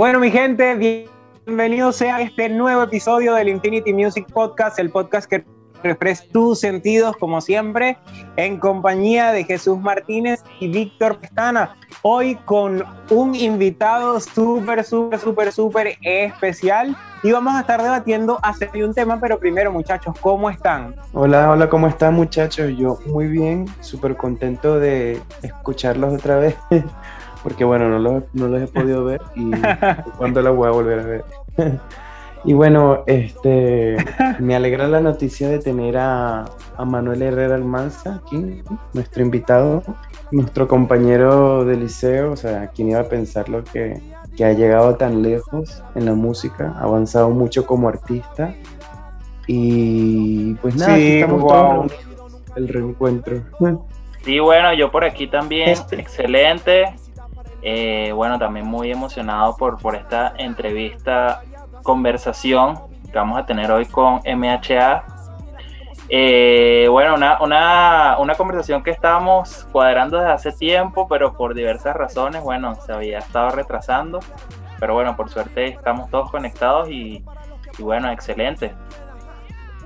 Bueno, mi gente, bienvenidos a este nuevo episodio del Infinity Music Podcast, el podcast que refresca tus sentidos, como siempre, en compañía de Jesús Martínez y Víctor Pestana. Hoy con un invitado súper, súper, súper, súper especial. Y vamos a estar debatiendo acerca de un tema, pero primero, muchachos, ¿cómo están? Hola, hola, ¿cómo están, muchachos? Yo muy bien, súper contento de escucharlos otra vez. porque bueno, no los, no los he podido ver y cuándo los voy a volver a ver. y bueno, este, me alegra la noticia de tener a, a, Manuel Herrera Almanza aquí, nuestro invitado, nuestro compañero de liceo, o sea, quien iba a pensarlo que, que ha llegado tan lejos en la música, ha avanzado mucho como artista. Y pues nada, aquí estamos todos el reencuentro. Sí, bueno, yo por aquí también, excelente. Eh, bueno, también muy emocionado por, por esta entrevista, conversación que vamos a tener hoy con MHA. Eh, bueno, una, una, una, conversación que estábamos cuadrando desde hace tiempo, pero por diversas razones, bueno, se había estado retrasando. Pero bueno, por suerte estamos todos conectados y, y bueno, excelente.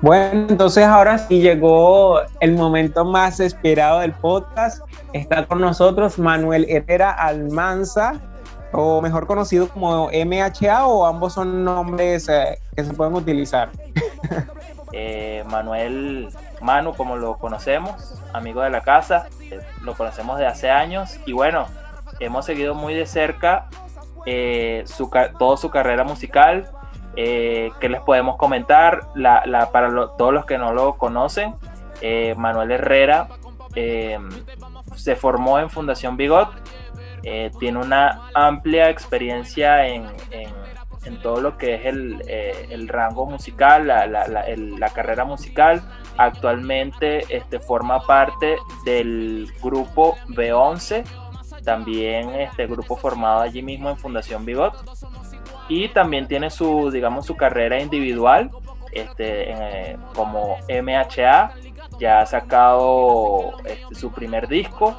Bueno, entonces ahora sí llegó el momento más esperado del podcast. Está con nosotros Manuel Herrera Almanza, o mejor conocido como MHA, o ambos son nombres eh, que se pueden utilizar. Eh, Manuel Manu, como lo conocemos, amigo de la casa, eh, lo conocemos de hace años y bueno, hemos seguido muy de cerca su, toda su carrera musical, eh, ¿Qué les podemos comentar? La, para todos los que no lo conocen, eh, Manuel Herrera eh, se formó en Fundación Bigot, tiene una amplia experiencia en, todo lo que es el, rango musical, la, carrera musical. Actualmente este, forma parte del grupo B11, también este grupo formado allí mismo en Fundación Bigot y también tiene su, digamos, su carrera individual este, eh, como MHA, ya ha sacado este, su primer disco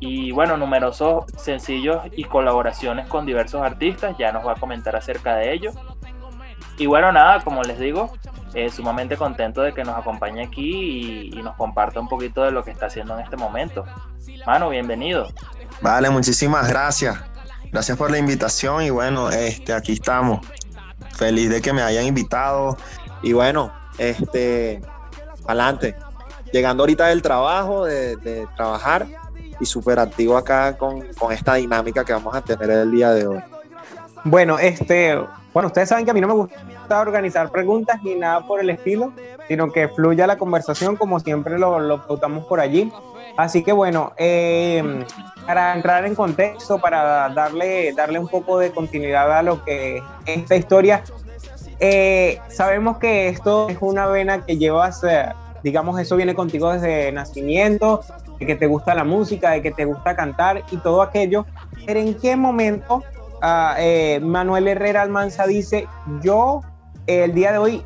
y bueno, numerosos sencillos y colaboraciones con diversos artistas, ya nos va a comentar acerca de ello. Y bueno, nada, como les digo, eh, sumamente contento de que nos acompañe aquí y, y, nos comparta un poquito de lo que está haciendo en este momento. Mano, bienvenido. Vale, muchísimas gracias. Gracias por la invitación y bueno, este, aquí estamos. Feliz de que me hayan invitado y bueno, este, adelante. Llegando ahorita del trabajo, de, trabajar y súper activo acá con, con esta dinámica que vamos a tener el día de hoy. Bueno, este, bueno, ustedes saben que a mí no me gusta organizar preguntas ni nada por el estilo, sino que fluya la conversación como siempre lo, lo por allí. Así que bueno, eh, para entrar en contexto, para darle, darle un poco de continuidad a lo que es esta historia, eh, sabemos que esto es una vena que llevas, eh, digamos, eso viene contigo desde nacimiento, de que te gusta la música, de que te gusta cantar y todo aquello. Pero ¿en qué momento Ah, eh, Manuel Herrera Almanza dice, yo el día de hoy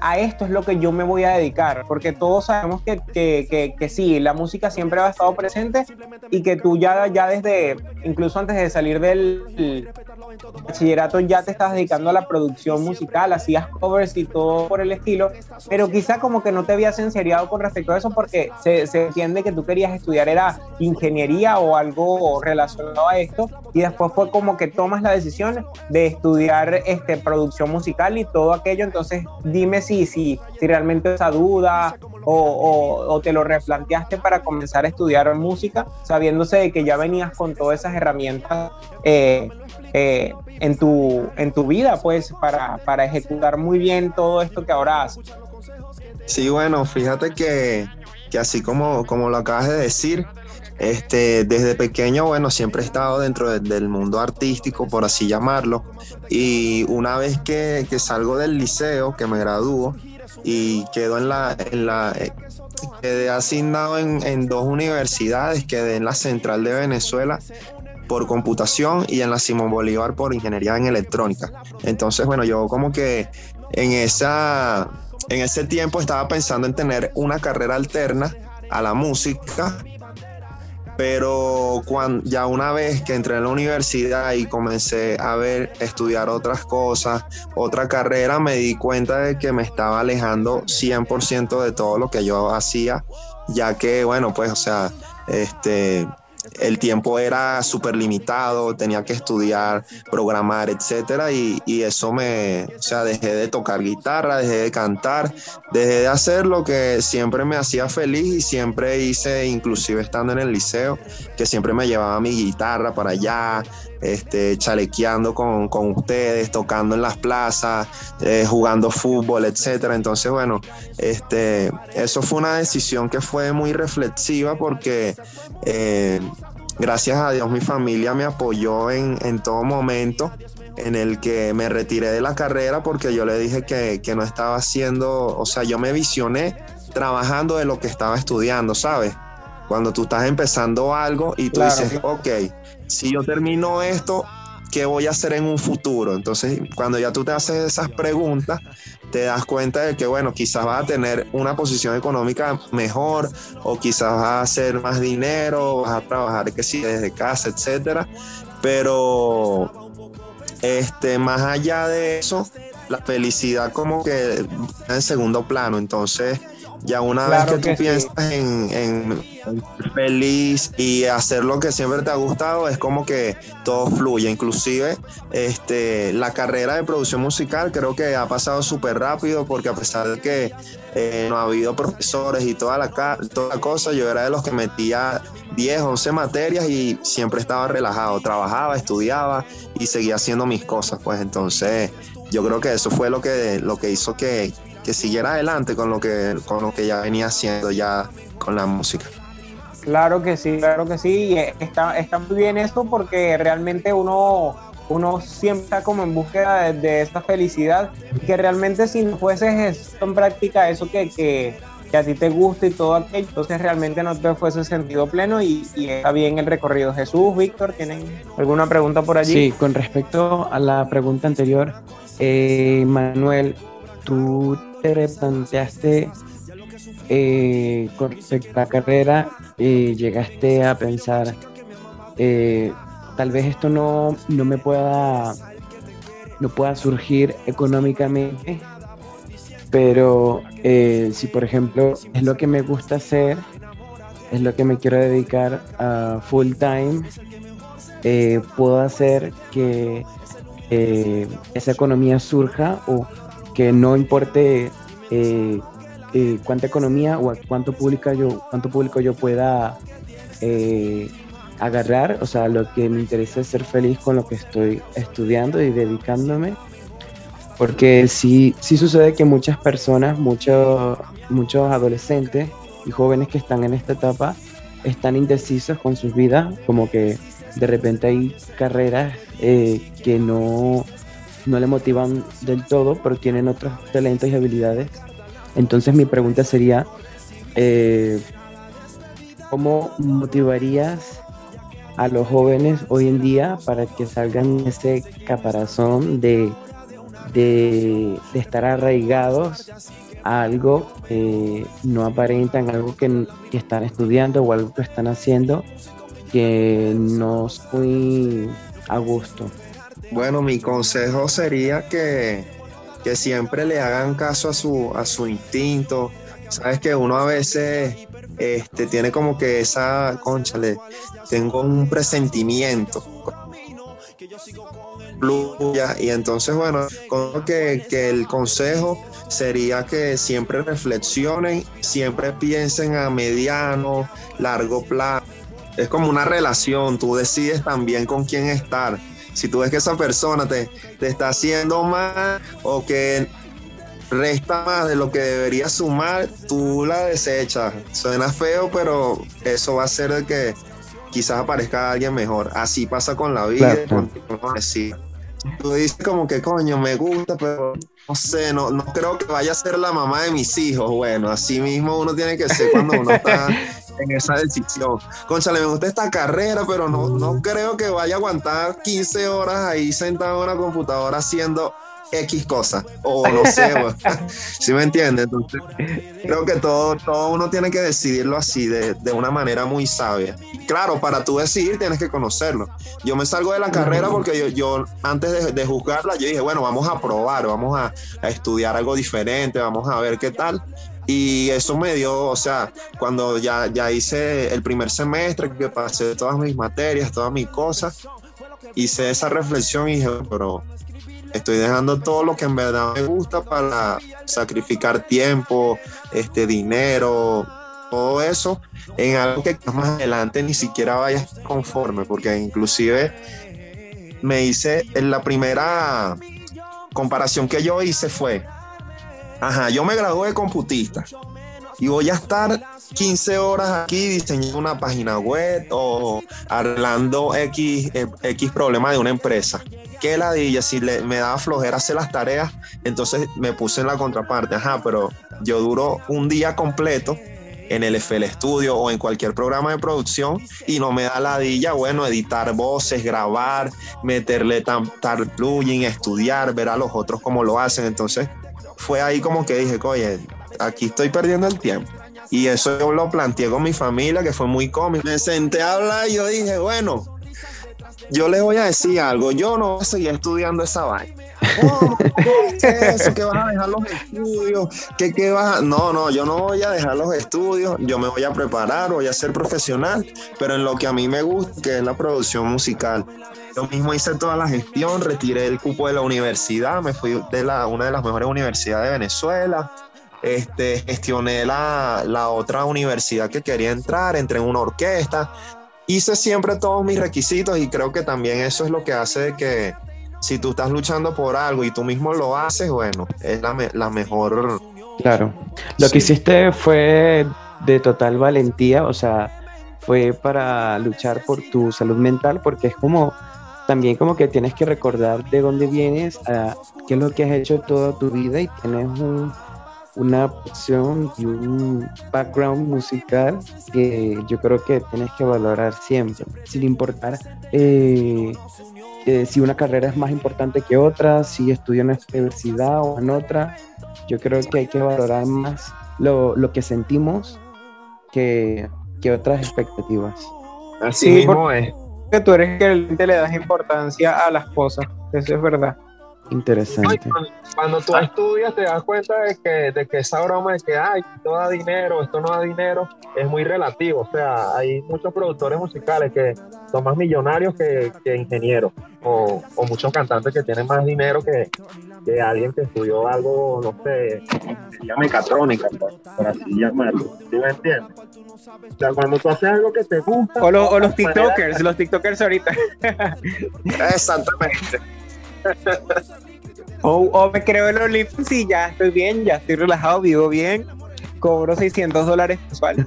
a esto es lo que yo me voy a dedicar, porque todos sabemos que, que, que, sí, la música siempre ha estado presente y que tú ya, ya desde, incluso antes de salir del bachillerato ya te estás dedicando a la producción musical, hacías covers y todo por el estilo, pero quizá como que no te habías enseriado con respecto a eso porque se, entiende que tú querías estudiar era ingeniería o algo relacionado a esto y después fue como que tomas la decisión de estudiar este, producción musical y todo aquello, entonces dime si si, si, realmente esa duda o, o, te lo replanteaste para comenzar a estudiar música, sabiéndose de que ya venías con todas esas herramientas eh, eh, en, tu, en tu vida, pues, para, para ejecutar muy bien todo esto que ahora haces. Sí, bueno, fíjate que, que así como, como lo acabas de decir, este, desde pequeño, bueno, siempre he estado dentro del mundo artístico, por así llamarlo. Y una vez que, que salgo del liceo, que me gradúo y quedo en la, en la eh, quedé asignado en, en, dos universidades, quedé en la Central de Venezuela por computación y en la Simón Bolívar por ingeniería en electrónica. Entonces, bueno, yo como que en esa en ese tiempo estaba pensando en tener una carrera alterna a la música pero cuando, ya una vez que entré en la universidad y comencé a ver, estudiar otras cosas, otra carrera, me di cuenta de que me estaba alejando 100% de todo lo que yo hacía, ya que, bueno, pues, o sea, este, el tiempo era súper limitado, tenía que estudiar, programar, etcétera, y, eso me, o sea, dejé de tocar guitarra, dejé de cantar, dejé de hacer lo que siempre me hacía feliz y siempre hice, inclusive estando en el liceo, que siempre me llevaba mi guitarra para allá, este, chalequeando con, ustedes, tocando en las plazas, eh, jugando fútbol, etcétera. Entonces, bueno, este, eso fue una decisión que fue muy reflexiva porque eh, gracias a Dios mi familia me apoyó en, todo momento en el que me retiré de la carrera porque yo le dije que, que no estaba haciendo, o sea, yo me visioné trabajando de lo que estaba estudiando, ¿sabes? Cuando tú estás empezando algo y tú dices, ok, si yo termino esto, ¿qué voy a hacer en un futuro? Entonces, cuando ya tú te haces esas preguntas, te das cuenta de que, bueno, quizás vas a tener una posición económica mejor o quizás vas a hacer más dinero, vas a trabajar, que sí, desde casa, etcétera. Pero, este, más allá de eso, la felicidad como que en segundo plano. Entonces, ya una vez que, tú piensas en, en, feliz y hacer lo que siempre te ha gustado, es como que todo fluye. Inclusive este, la carrera de producción musical creo que ha pasado súper rápido porque a pesar de que eh, no ha habido profesores y toda la, toda la cosa, yo era de los que metía 10, 11 materias y siempre estaba relajado. Trabajaba, estudiaba y seguía haciendo mis cosas. Pues entonces yo creo que eso fue lo que, lo que hizo que, que siguiera adelante con lo que, con lo que ya venía haciendo ya con la música. Claro que sí, claro que sí. Y está, está muy bien esto porque realmente uno, uno siempre está como en búsqueda de, esa felicidad. Que realmente si no fueses esto en práctica, eso que, que, a ti te gusta y todo aquello, entonces realmente no te fuese sentido pleno y, y, está bien el recorrido. Jesús, Víctor, ¿tienen alguna pregunta por allí? Sí, con respecto a la pregunta anterior, eh, Manuel, tú te planteaste eh, con respecto a la carrera, y llegaste a pensar, eh, tal vez esto no, no me pueda, no pueda surgir económicamente, pero eh, si por ejemplo es lo que me gusta hacer, es lo que me quiero dedicar a full time, puedo hacer que esa economía surja o que no importe eh, eh, cuánta economía o cuánto, público yo, cuánto público yo pueda eh, agarrar, o sea, lo que me interesa es ser feliz con lo que estoy estudiando y dedicándome, porque sí, sí sucede que muchas personas, muchos, muchos adolescentes y jóvenes que están en esta etapa están indecisos con sus vidas, como que de repente hay carreras que no no le motivan del todo, pero tienen otros talentos y habilidades. Entonces mi pregunta sería, eh, ¿cómo motivarías a los jóvenes hoy en día para que salgan ese caparazón de, de, estar arraigados a algo que no aparentan, algo que, que, están estudiando o algo que están haciendo que no es muy a gusto? Bueno, mi consejo sería que, siempre le hagan caso a su, a su instinto. Sabes que uno a veces este, tiene como que esa, conchale, tengo un presentimiento. Y entonces, bueno, como que, que el consejo sería que siempre reflexionen, siempre piensen a mediano, largo plazo. Es como una relación, tú decides también con quién estar si tú ves que esa persona te, te está haciendo mal o que resta más de lo que debería sumar, tú la desechas. Suena feo, pero eso va a hacer de que quizás aparezca alguien mejor. Así pasa con la vida. Tú dices como que coño, me gusta, pero no sé, no, no creo que vaya a ser la mamá de mis hijos. Bueno, así mismo uno tiene que ser cuando uno está en esa decisión. Conchale, me gusta esta carrera, pero no, no creo que vaya a aguantar 15 horas ahí sentado en una computadora haciendo X cosas, o no sé, si me entiendes? Entonces, creo que todo, todo uno tiene que decidirlo así, de, de, una manera muy sabia. Claro, para tú decidir tienes que conocerlo. Yo me salgo de la carrera porque yo, yo antes de, de juzgarla, yo dije, bueno, vamos a probar, vamos a, a estudiar algo diferente, vamos a ver qué tal. Y eso me dio, o sea, cuando ya, ya hice el primer semestre, que pasé todas mis materias, todas mis cosas, hice esa reflexión y dije, pero estoy dejando todo lo que en verdad me gusta para sacrificar tiempo, este dinero, todo eso en algo que más adelante ni siquiera vaya conforme, porque inclusive me hice en la primera comparación que yo hice fue, ajá, yo me gradué de computista. Y voy a estar 15 horas aquí diseñando una página web o arreglando X, eh, X problema de una empresa. Qué ladilla, si le, me daba flojera hacer las tareas, entonces me puse en la contraparte, ajá, pero yo duro un día completo en el FL Studio o en cualquier programa de producción y no me da ladilla, bueno, editar voces, grabar, meterle tal plugin, estudiar, ver a los otros cómo lo hacen. Entonces fue ahí como que dije, oye, aquí estoy perdiendo el tiempo. Y eso yo lo planteé con mi familia, que fue muy cómico. Me senté a hablar y yo dije, bueno, yo les voy a decir algo, yo no voy a seguir estudiando esa vaina. Oh, eso? ¿Que vas a dejar los estudios? ¿Qué, qué vas a... No, no, yo no voy a dejar los estudios, yo me voy a preparar, voy a ser profesional, pero en lo que a mí me gusta, que es la producción musical. Yo mismo hice toda la gestión, retiré el cupo de la universidad, me fui de la, una de las mejores universidades de Venezuela, este, gestioné la, la, otra universidad que quería entrar, entré en una orquesta, hice siempre todos mis requisitos y creo que también eso es lo que hace que si tú estás luchando por algo y tú mismo lo haces, bueno, es la, la mejor. Claro. Lo sí. que hiciste fue de total valentía, o sea, fue para luchar por tu salud mental, porque es como también como que tienes que recordar de dónde vienes, a qué es lo que has hecho toda tu vida y tienes un, una opción y un background musical que yo creo que tienes que valorar siempre, sin importar eh, eh, si una carrera es más importante que otra, si estudio en esta universidad o en otra. Yo creo que hay que valorar más lo, lo que sentimos que, que, otras expectativas. Así sí, mismo es. Que tú eres que le das importancia a las cosas, eso es verdad. Interesante. Cuando tú estudias te das cuenta de que, de que esa broma de que ay, esto da dinero, esto no da dinero, es muy relativo. O sea, hay muchos productores musicales que son más millonarios que, que ingenieros, o, o, muchos cantantes que tienen más dinero que, que alguien que estudió algo, no sé, mecatrónica, por, por así llamarlo. ¿Sí me entiendes? O sea, cuando tú haces algo que te gusta. O, lo, o los TikTokers, manera... los TikTokers ahorita. Exactamente. O, o, me creo los lips y ya estoy bien, ya estoy relajado, vivo bien, cobro 600 dólares mensual.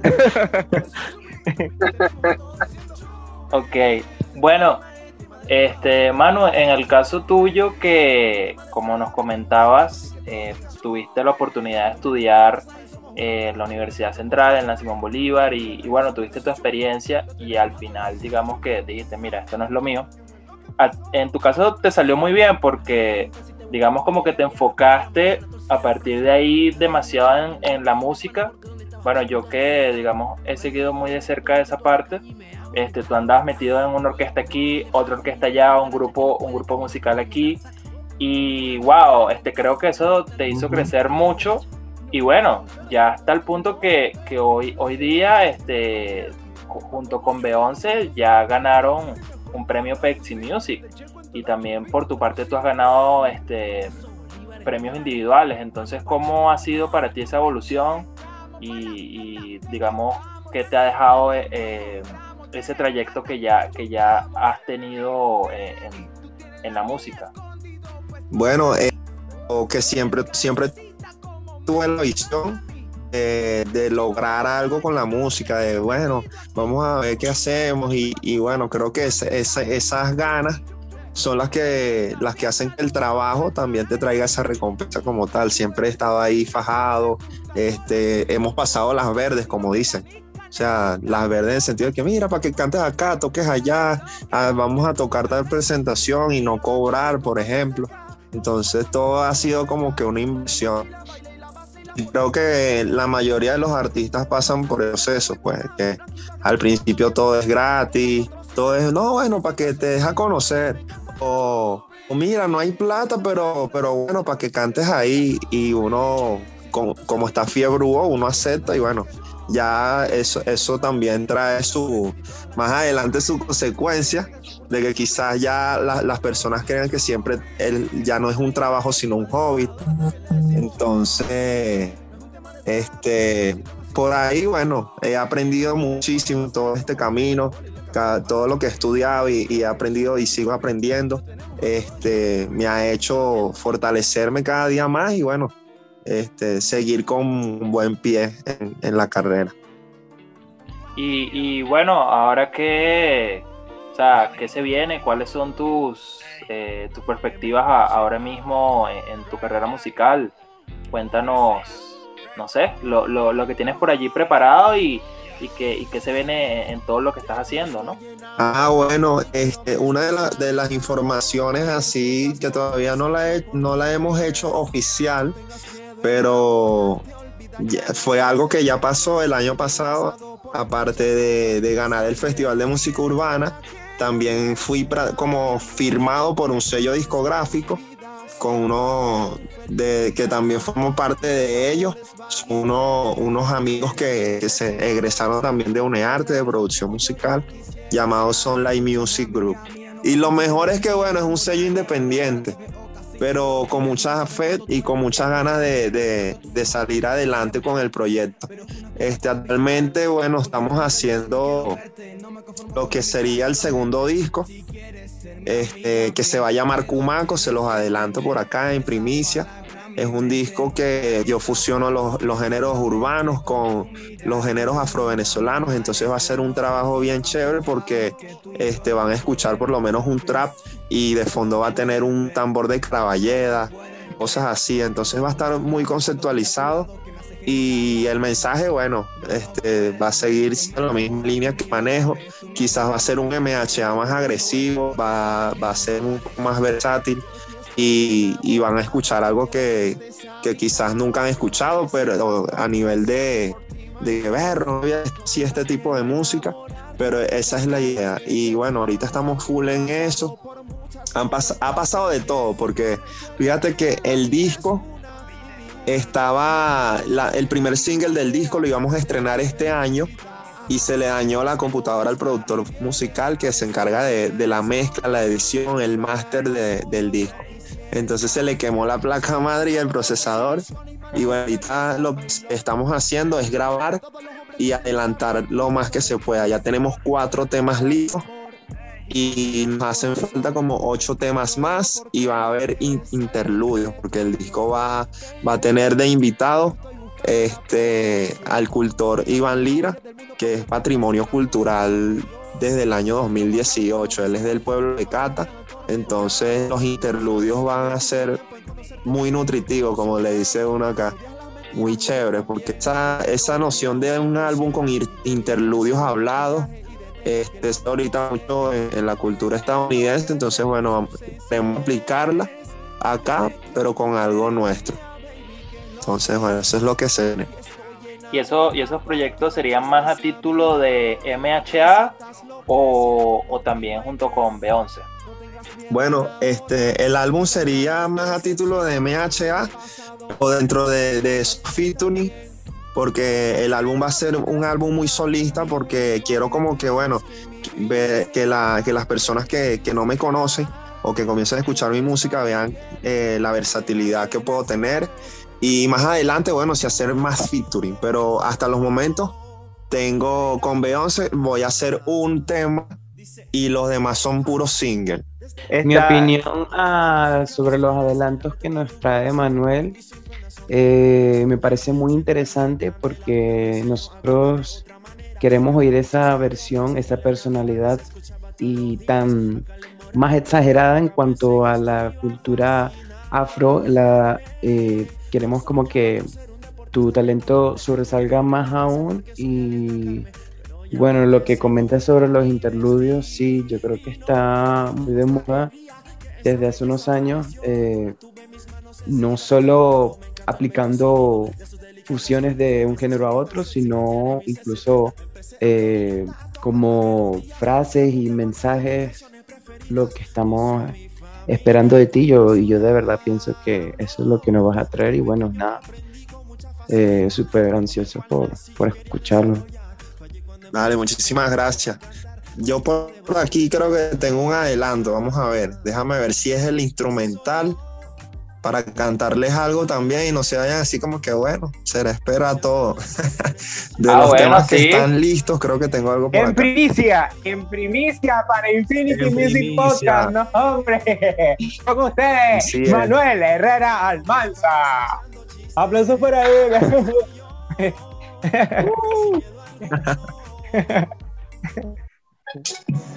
ok, bueno, este, Manu, en el caso tuyo que, como nos comentabas, eh, tuviste la oportunidad de estudiar eh, en la Universidad Central, en la Simón Bolívar, y bueno, tuviste tu experiencia y al final digamos que dijiste, mira, esto no es lo mío en tu caso te salió muy bien porque digamos como que te enfocaste a partir de ahí demasiado en, en, la música. Bueno, yo que digamos he seguido muy de cerca esa parte, este, tú andabas metido en una orquesta aquí, otra orquesta allá, un grupo, un grupo musical aquí y wow, este, creo que eso te hizo uh -huh. crecer mucho y bueno, ya hasta el punto que, que hoy, hoy día este, junto con Beyoncé ya ganaron un premio Pepsi Music. Y también por tu parte tú has ganado este premios individuales. Entonces cómo ha sido para ti esa evolución y, y digamos que te ha dejado eh, ese trayecto que ya que ya has tenido eh, en, en, la música bueno eh, que siempre siempre tuve la visión de, lograr algo con la música, de bueno, vamos a ver qué hacemos y, bueno, creo que ese, esas ganas son las que, las que hacen que el trabajo también te traiga esa recompensa como tal. Siempre he estado ahí fajado, este, hemos pasado las verdes, como dicen. O sea, las verdes en el sentido de que, mira, para que cantes acá, toques allá, ah, vamos a tocar tal presentación y no cobrar, por ejemplo. Entonces todo ha sido como que una inversión. Creo que la mayoría de los artistas pasan por eso, pues, que al principio todo es gratis, todo es, no, bueno, para que te deja conocer. O, mira, no hay plata, pero, pero bueno, para que cantes ahí y uno, como, como está fiebre, uno acepta y bueno, ya eso, eso también trae su, más adelante su consecuencia de que quizás ya las personas crean que siempre él ya no es un trabajo sino un hobby. Entonces, este, por ahí, bueno, he aprendido muchísimo todo este camino, todo lo que he estudiado y, he aprendido y sigo aprendiendo, este, me ha hecho fortalecerme cada día más y bueno, este, seguir con buen pie en, la carrera. Y, bueno, ahora que, sea, ¿qué se viene? ¿Cuáles son tus, eh, tus perspectivas ahora mismo en, tu carrera musical? Cuéntanos, no sé, lo, lo, que tienes por allí preparado y, y que, y se viene en todo lo que estás haciendo, ¿no? Ah, bueno, este, una de, de las informaciones así que todavía no la, no la hemos hecho oficial pero fue algo que ya pasó el año pasado, aparte de, ganar el Festival de Música Urbana, también fui como firmado por un sello discográfico con uno de, que también formó parte de ellos, uno, unos amigos que, se egresaron también de UNEARTE, de producción musical, llamados Sunlight Music Group. Y lo mejor es que, bueno, es un sello independiente pero con mucha fe y con muchas ganas de, salir adelante con el proyecto. Este, actualmente, bueno, estamos haciendo lo que sería el segundo disco, este, que se va a llamar Cumaco, se los adelanto por acá en primicia. Es un disco que yo fusiono los, los géneros urbanos con los géneros afrovenezolanos, entonces va a ser un trabajo bien chévere porque este, van a escuchar por lo menos un trap y de fondo va a tener un tambor de cravalleda, cosas así, entonces va a estar muy conceptualizado y el mensaje, bueno, este, va a seguir en la misma línea que manejo. Quizás va a ser un MHA más agresivo, va, va a ser un poco más versátil y, van a escuchar algo que, quizás nunca han escuchado, pero a nivel de, de ver, no si este tipo de música, pero esa es la idea. Y bueno, ahorita estamos full en eso. Han ha pasado de todo, porque fíjate que el disco estaba, el primer single del disco lo íbamos a estrenar este año y se le dañó la computadora al productor musical que se encarga de, la mezcla, la edición, el máster del disco. Entonces se le quemó la placa madre y el procesador. Y bueno, ahorita lo que estamos haciendo es grabar y adelantar lo más que se pueda. Ya tenemos cuatro temas listos y nos hacen falta como ocho temas más y va a haber interludios porque el disco va, va a tener de invitado este, al cultor Iván Lira, que es patrimonio cultural desde el año 2018. Él es del pueblo de Cata entonces los interludios van a ser muy nutritivos, como le dice uno acá, muy chévere, porque esa, esa noción de un álbum con interludios hablados este, está ahorita mucho en, la cultura estadounidense, entonces bueno, podemos aplicarla acá, pero con algo nuestro. Entonces, bueno, eso es lo que se ¿Y, eso, ¿Y esos proyectos serían más a título de MHA o, también junto con B11? Bueno, este, el álbum sería más a título de MHA o dentro de, de featuring, porque el álbum va a ser un álbum muy solista, porque quiero como que, bueno, que, la, que las personas que, no me conocen o que comiencen a escuchar mi música vean eh, la versatilidad que puedo tener. Y más adelante, bueno, si hacer más featuring, pero hasta los momentos tengo con Beyoncé, voy a hacer un tema y los demás son puros singles. Mi opinión ah, sobre los adelantos que nos trae Manuel eh, me parece muy interesante porque nosotros queremos oír esa versión, esa personalidad y tan más exagerada en cuanto a la cultura afro, la, eh, queremos como que tu talento sobresalga más aún y bueno, lo que comentas sobre los interludios, sí, yo creo que está muy de moda. Desde hace unos años, eh, no solo aplicando fusiones de un género a otro, sino incluso eh, como frases y mensajes, lo que estamos esperando de ti. Yo, y yo de verdad pienso que eso es lo que nos vas a traer y bueno, nada, eh, súper ansioso por, por escucharlo. Dale, muchísimas gracias. Yo por aquí creo que tengo un adelanto. Vamos a ver. Déjame ver si es el instrumental para cantarles algo también y no se vayan así como que bueno, se le espera todo. de Ah, los bueno, temas que están listos, creo que tengo algo por En acá. primicia, en primicia para Infinity En Music primicia. Podcast, no hombre. Con ustedes. Manuel Herrera Almanza. Aplausos para él.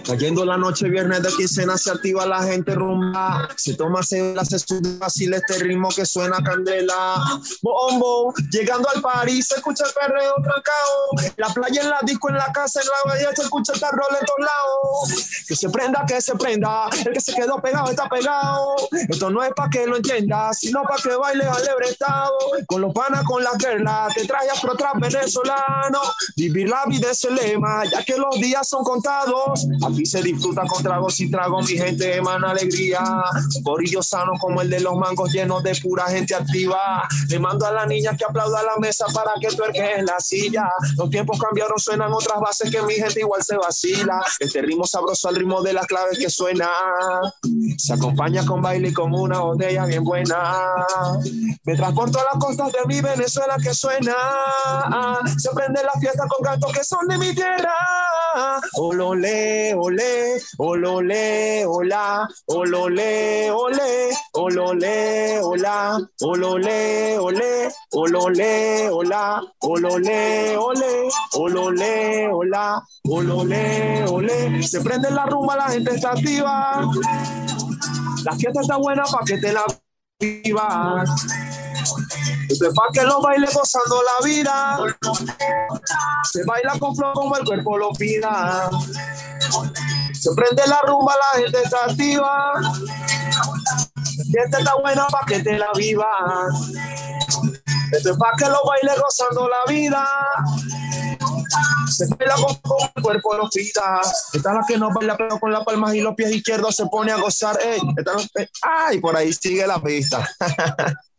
Cayendo la noche viernes de quincena se activa la gente rumba. Se toma, la se fácil este ritmo que suena candela. Bombo, llegando al París se escucha el perreo trancao. La playa en la disco, en la casa, en la bahía se escucha el terror en todos lados. Que se prenda, que se prenda. El que se quedó pegado está pegado. Esto no es pa' que lo entiendas, sino pa' que baile alebrestado. Con los panas, con la guerra, te trae afro trap venezolano. Vivir la vida es el lema, ya que los días son contados. Aquí se disfruta con tragos y tragos, mi gente emana alegría. Corillo sano como el de los mangos llenos de pura gente activa. Le mando a la niña que aplauda la mesa para que tuerque en la silla. Los tiempos cambiaron, suenan otras bases que mi gente igual se vacila. Este ritmo sabroso al ritmo de las claves que suena. Se acompaña con baile y con una botella bien buena. Me transporto a las costas de mi Venezuela que suena. Se prende la fiesta con cantos que son de mi tierra. Olole, ole, olole, hola, olole, ole, olole, hola, olole, ole, olole, hola, olole, ole, olole, hola, olole, ole. Se prende la rumba, la gente está activa. La fiesta está buena pa' que te la vivas. Esto es pa' que lo baile gozando la vida. Se baila con flow como el cuerpo lo pida. Se prende la rumba, la gente está activa. La fiesta está buena pa' que te la vivas. Esto es pa' que lo baile gozando la vida. Se baila con como el cuerpo lo pida. Esta es la que no baila, pero con las palmas y los pies izquierdos se pone a gozar. Ey, esta ay, por ahí sigue la pista.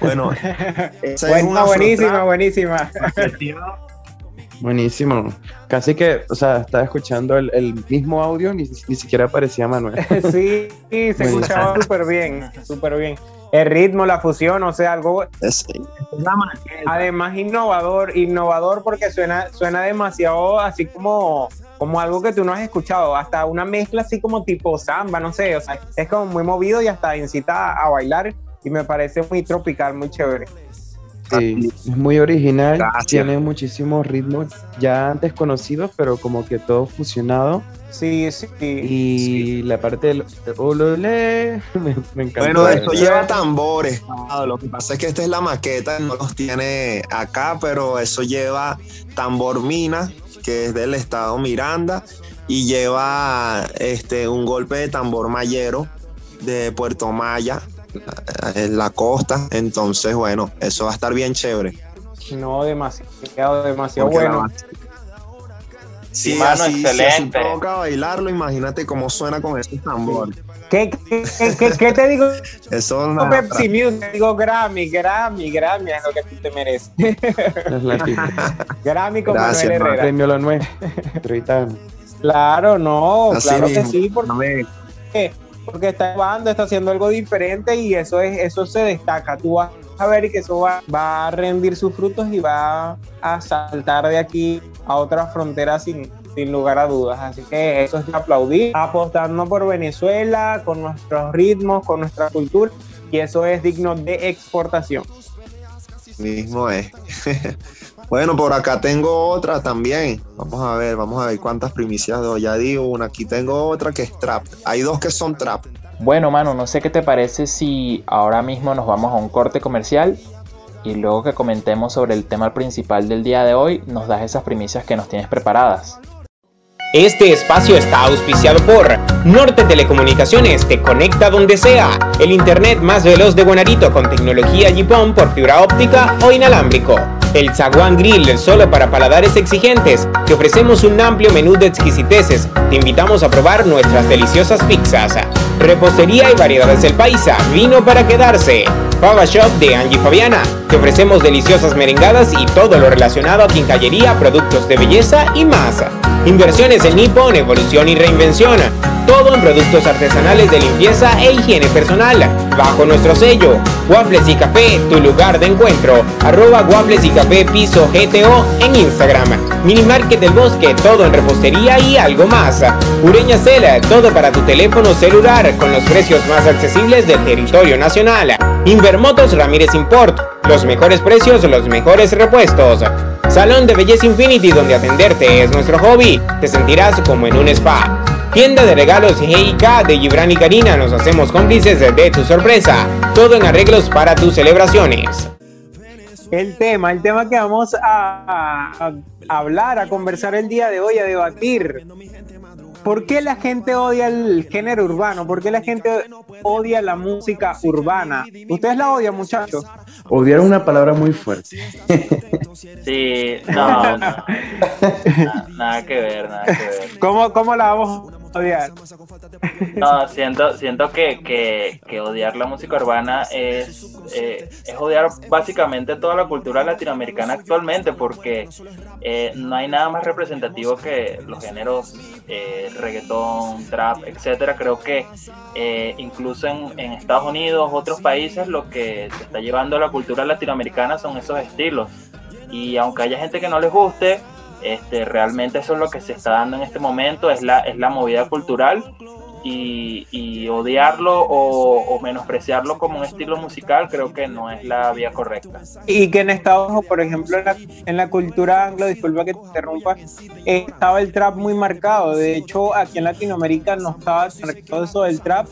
bueno, esa es Buena, una buenísima, buenísima. Buenísimo. Casi que, o sea, estaba escuchando el, el mismo audio, ni, ni siquiera parecía Manuel. Sí, se escuchaba súper bien, súper bien. El ritmo, la fusión, o sea, algo es- además innovador, innovador porque suena, suena demasiado así como, como algo que tú no has escuchado, hasta una mezcla así como tipo samba, no sé, o sea, es como muy movido y hasta incita a bailar y me parece muy tropical, muy chévere. Sí, es muy original, Gracias. tiene muchísimos ritmos ya antes conocidos, pero como que todo fusionado. Sí, sí, sí. Y la parte del ololé, me, me encanta. Bueno, esto lleva tambores. Lo que pasa es que esta es la maqueta, no los tiene acá, pero eso lleva tambor mina, que es del estado Miranda, y lleva este un golpe de tambor mayero de Puerto Maya, en la costa. Entonces, bueno, eso va a estar bien chévere. No, demasiado, demasiado Porque bueno. Sí, Mano, así, si así excelente. toca bailarlo, imagínate cómo suena con ese tambor. ¿Qué, qué, qué- qué- qué te digo? Eso es una- Pepsi Music, digo Grammy, Grammy, Grammy es lo que tú te mereces. Grammy con Gracias, Manuel. Herrera. premio la nueva. Troitano. Claro, no, Así claro que mismo. sí, porque, porque está innovando, está haciendo algo diferente y eso es, eso se destaca. Tú vas a ver que eso va, va a rendir sus frutos y va a saltar de aquí a otras fronteras sin, sin lugar a dudas. Así que eso es de aplaudir, apostando por Venezuela, con nuestros ritmos, con nuestra cultura, y eso es digno de exportación. Mismo es. bueno, por acá tengo otra también. Vamos a ver, vamos a ver cuántas primicias doy. Ya digo una, aquí tengo otra que es trap. Hay dos que son trap. Bueno, mano, no sé qué te parece si ahora mismo nos vamos a un corte comercial y luego que comentemos sobre el tema principal del día de hoy, nos das esas primicias que nos tienes preparadas. Este espacio está auspiciado por Norte Telecomunicaciones, te conecta donde sea. El internet más veloz de Guanarito con tecnología GPON por fibra óptica o inalámbrico. El Zaguán Grill, solo para paladares exigentes. Te ofrecemos un amplio menú de exquisiteces. Te invitamos a probar nuestras deliciosas pizzas. Repostería y variedades del paisa, vino para quedarse. Fava Shop de Angie Fabiana. Te ofrecemos deliciosas merengadas y todo lo relacionado a quincallería, productos de belleza y más. Inversiones en Nippon, evolución y reinvención. Todo en productos artesanales de limpieza e higiene personal. Bajo nuestro sello. Waffles y Café, tu lugar de encuentro. Arroba Waffles y Café Piso GTO en Instagram. Mini Market del Bosque, todo en repostería y algo más. Ureña Cela, todo para tu teléfono celular con los precios más accesibles del territorio nacional. Invermotos Ramírez Import, los mejores precios, los mejores repuestos. Salón de Belleza Infinity donde atenderte es nuestro hobby, te sentirás como en un spa. Tienda de regalos GIK de Gibran y Karina, nos hacemos cómplices de tu sorpresa. Todo en arreglos para tus celebraciones. El tema, el tema que vamos a, a hablar, a conversar el día de hoy, a debatir. ¿Por qué la gente odia el género urbano? ¿Por qué la gente odia la música urbana? ¿Ustedes la odian, muchachos? Odiar una palabra muy fuerte. Sí, no, no. nada que ver, nada que ver. ¿Cómo, cómo la vamos odiar? No, siento, siento que, que, que odiar la música urbana es, eh, es odiar básicamente toda la cultura latinoamericana actualmente, porque eh, no hay nada más representativo que los géneros eh, reggaetón, trap, etcétera. Creo que eh, incluso en, en Estados Unidos, otros países, lo que se está llevando a la cultura latinoamericana son esos estilos. Y aunque haya gente que no les guste, este, realmente eso es lo que se está dando en este momento, es la, es la movida cultural y, y odiarlo o, o menospreciarlo como un estilo musical creo que no es la vía correcta. Y que en Estados por ejemplo, en la, en la cultura anglo, disculpa que te interrumpa, estaba el trap muy marcado. De hecho, aquí en Latinoamérica no estaba marcado eso del trap,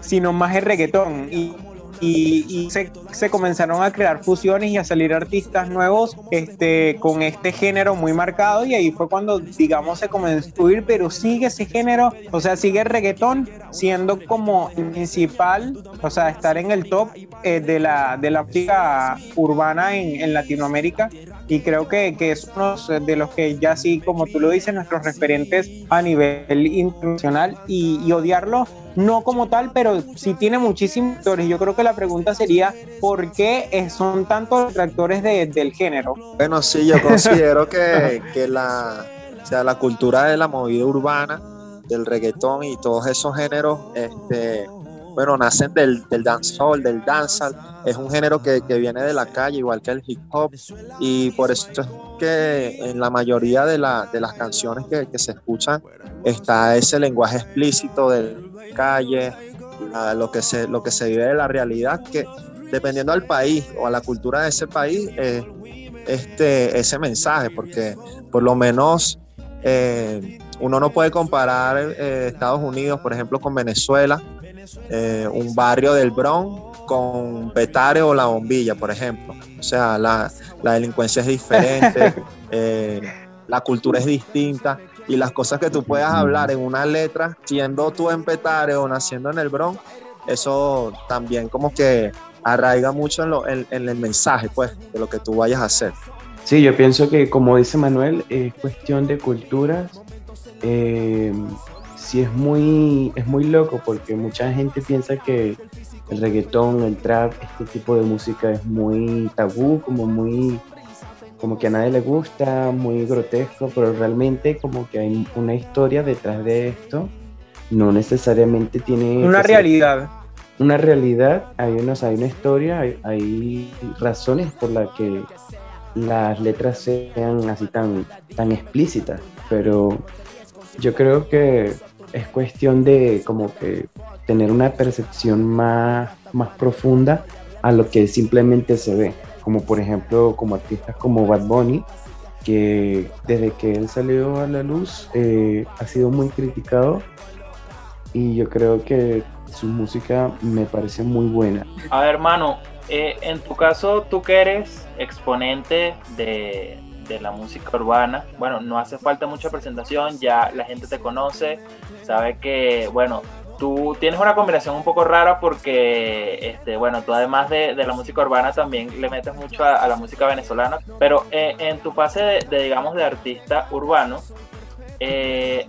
sino más el reggaetón. Y, y, y se, comenzaron a crear fusiones y a salir artistas nuevos este, con este género muy marcado. Y ahí fue cuando, digamos, se comenzó a incluir, pero sigue ese género, o sea, sigue el reggaetón siendo como principal, o sea, estar en el top eh, de, la, de la música urbana en, en Latinoamérica y creo que, que es uno de los que ya sí, como tú lo dices, nuestros referentes a nivel internacional y, y odiarlo, no como tal, pero sí tiene muchísimos actores. Yo creo que la pregunta sería, ¿por qué son tantos detractores de, del género? Bueno, sí, yo considero que, que la, o sea, la cultura de la movida urbana, del reggaetón y todos esos géneros, este, bueno, nacen del, del dancehall, del dancehall. Es un género que, que, viene de la calle, igual que el hip hop, y por eso es que en la mayoría de, la, de las canciones que, que, se escuchan está ese lenguaje explícito de calle, lo, que se, lo que se vive de la realidad, que dependiendo al país o a la cultura de ese país, eh, este, ese mensaje, porque por lo menos eh, uno no puede comparar eh, Estados Unidos, por ejemplo, con Venezuela, eh, un barrio del Bronx con Petare o La Bombilla, por ejemplo. O sea, la, la delincuencia es diferente, eh, la cultura es distinta y las cosas que tú puedas hablar en una letra, siendo tú en Petare o naciendo en el Bronx, eso también como que arraiga mucho en, lo, en, en el mensaje, pues, de lo que tú vayas a hacer. Sí, yo pienso que, como dice Manuel, es cuestión de culturas. Eh, sí es muy, es muy loco porque mucha gente piensa que el reggaetón, el trap, este tipo de música es muy tabú, como muy, como que a nadie le gusta, muy grotesco, pero realmente como que hay una historia detrás de esto, no necesariamente tiene... Una realidad. Una realidad, hay, unos, hay una historia, hay, hay razones por las que las letras sean así tan, tan explícitas, pero yo creo que es cuestión de como que tener una percepción más, más profunda a lo que simplemente se ve, como por ejemplo como artistas como Bad Bunny, que desde que él salió a la luz eh, ha sido muy criticado y yo creo que su música me parece muy buena. A ver, hermano, eh, en tu caso, tú que eres exponente de, de la música urbana, bueno, no hace falta mucha presentación, ya la gente te conoce, sabe que, bueno, tú tienes una combinación un poco rara porque, este, bueno, tú además de, de la música urbana también le metes mucho a, la música venezolana, pero eh, en tu fase de, digamos, de artista urbano, eh,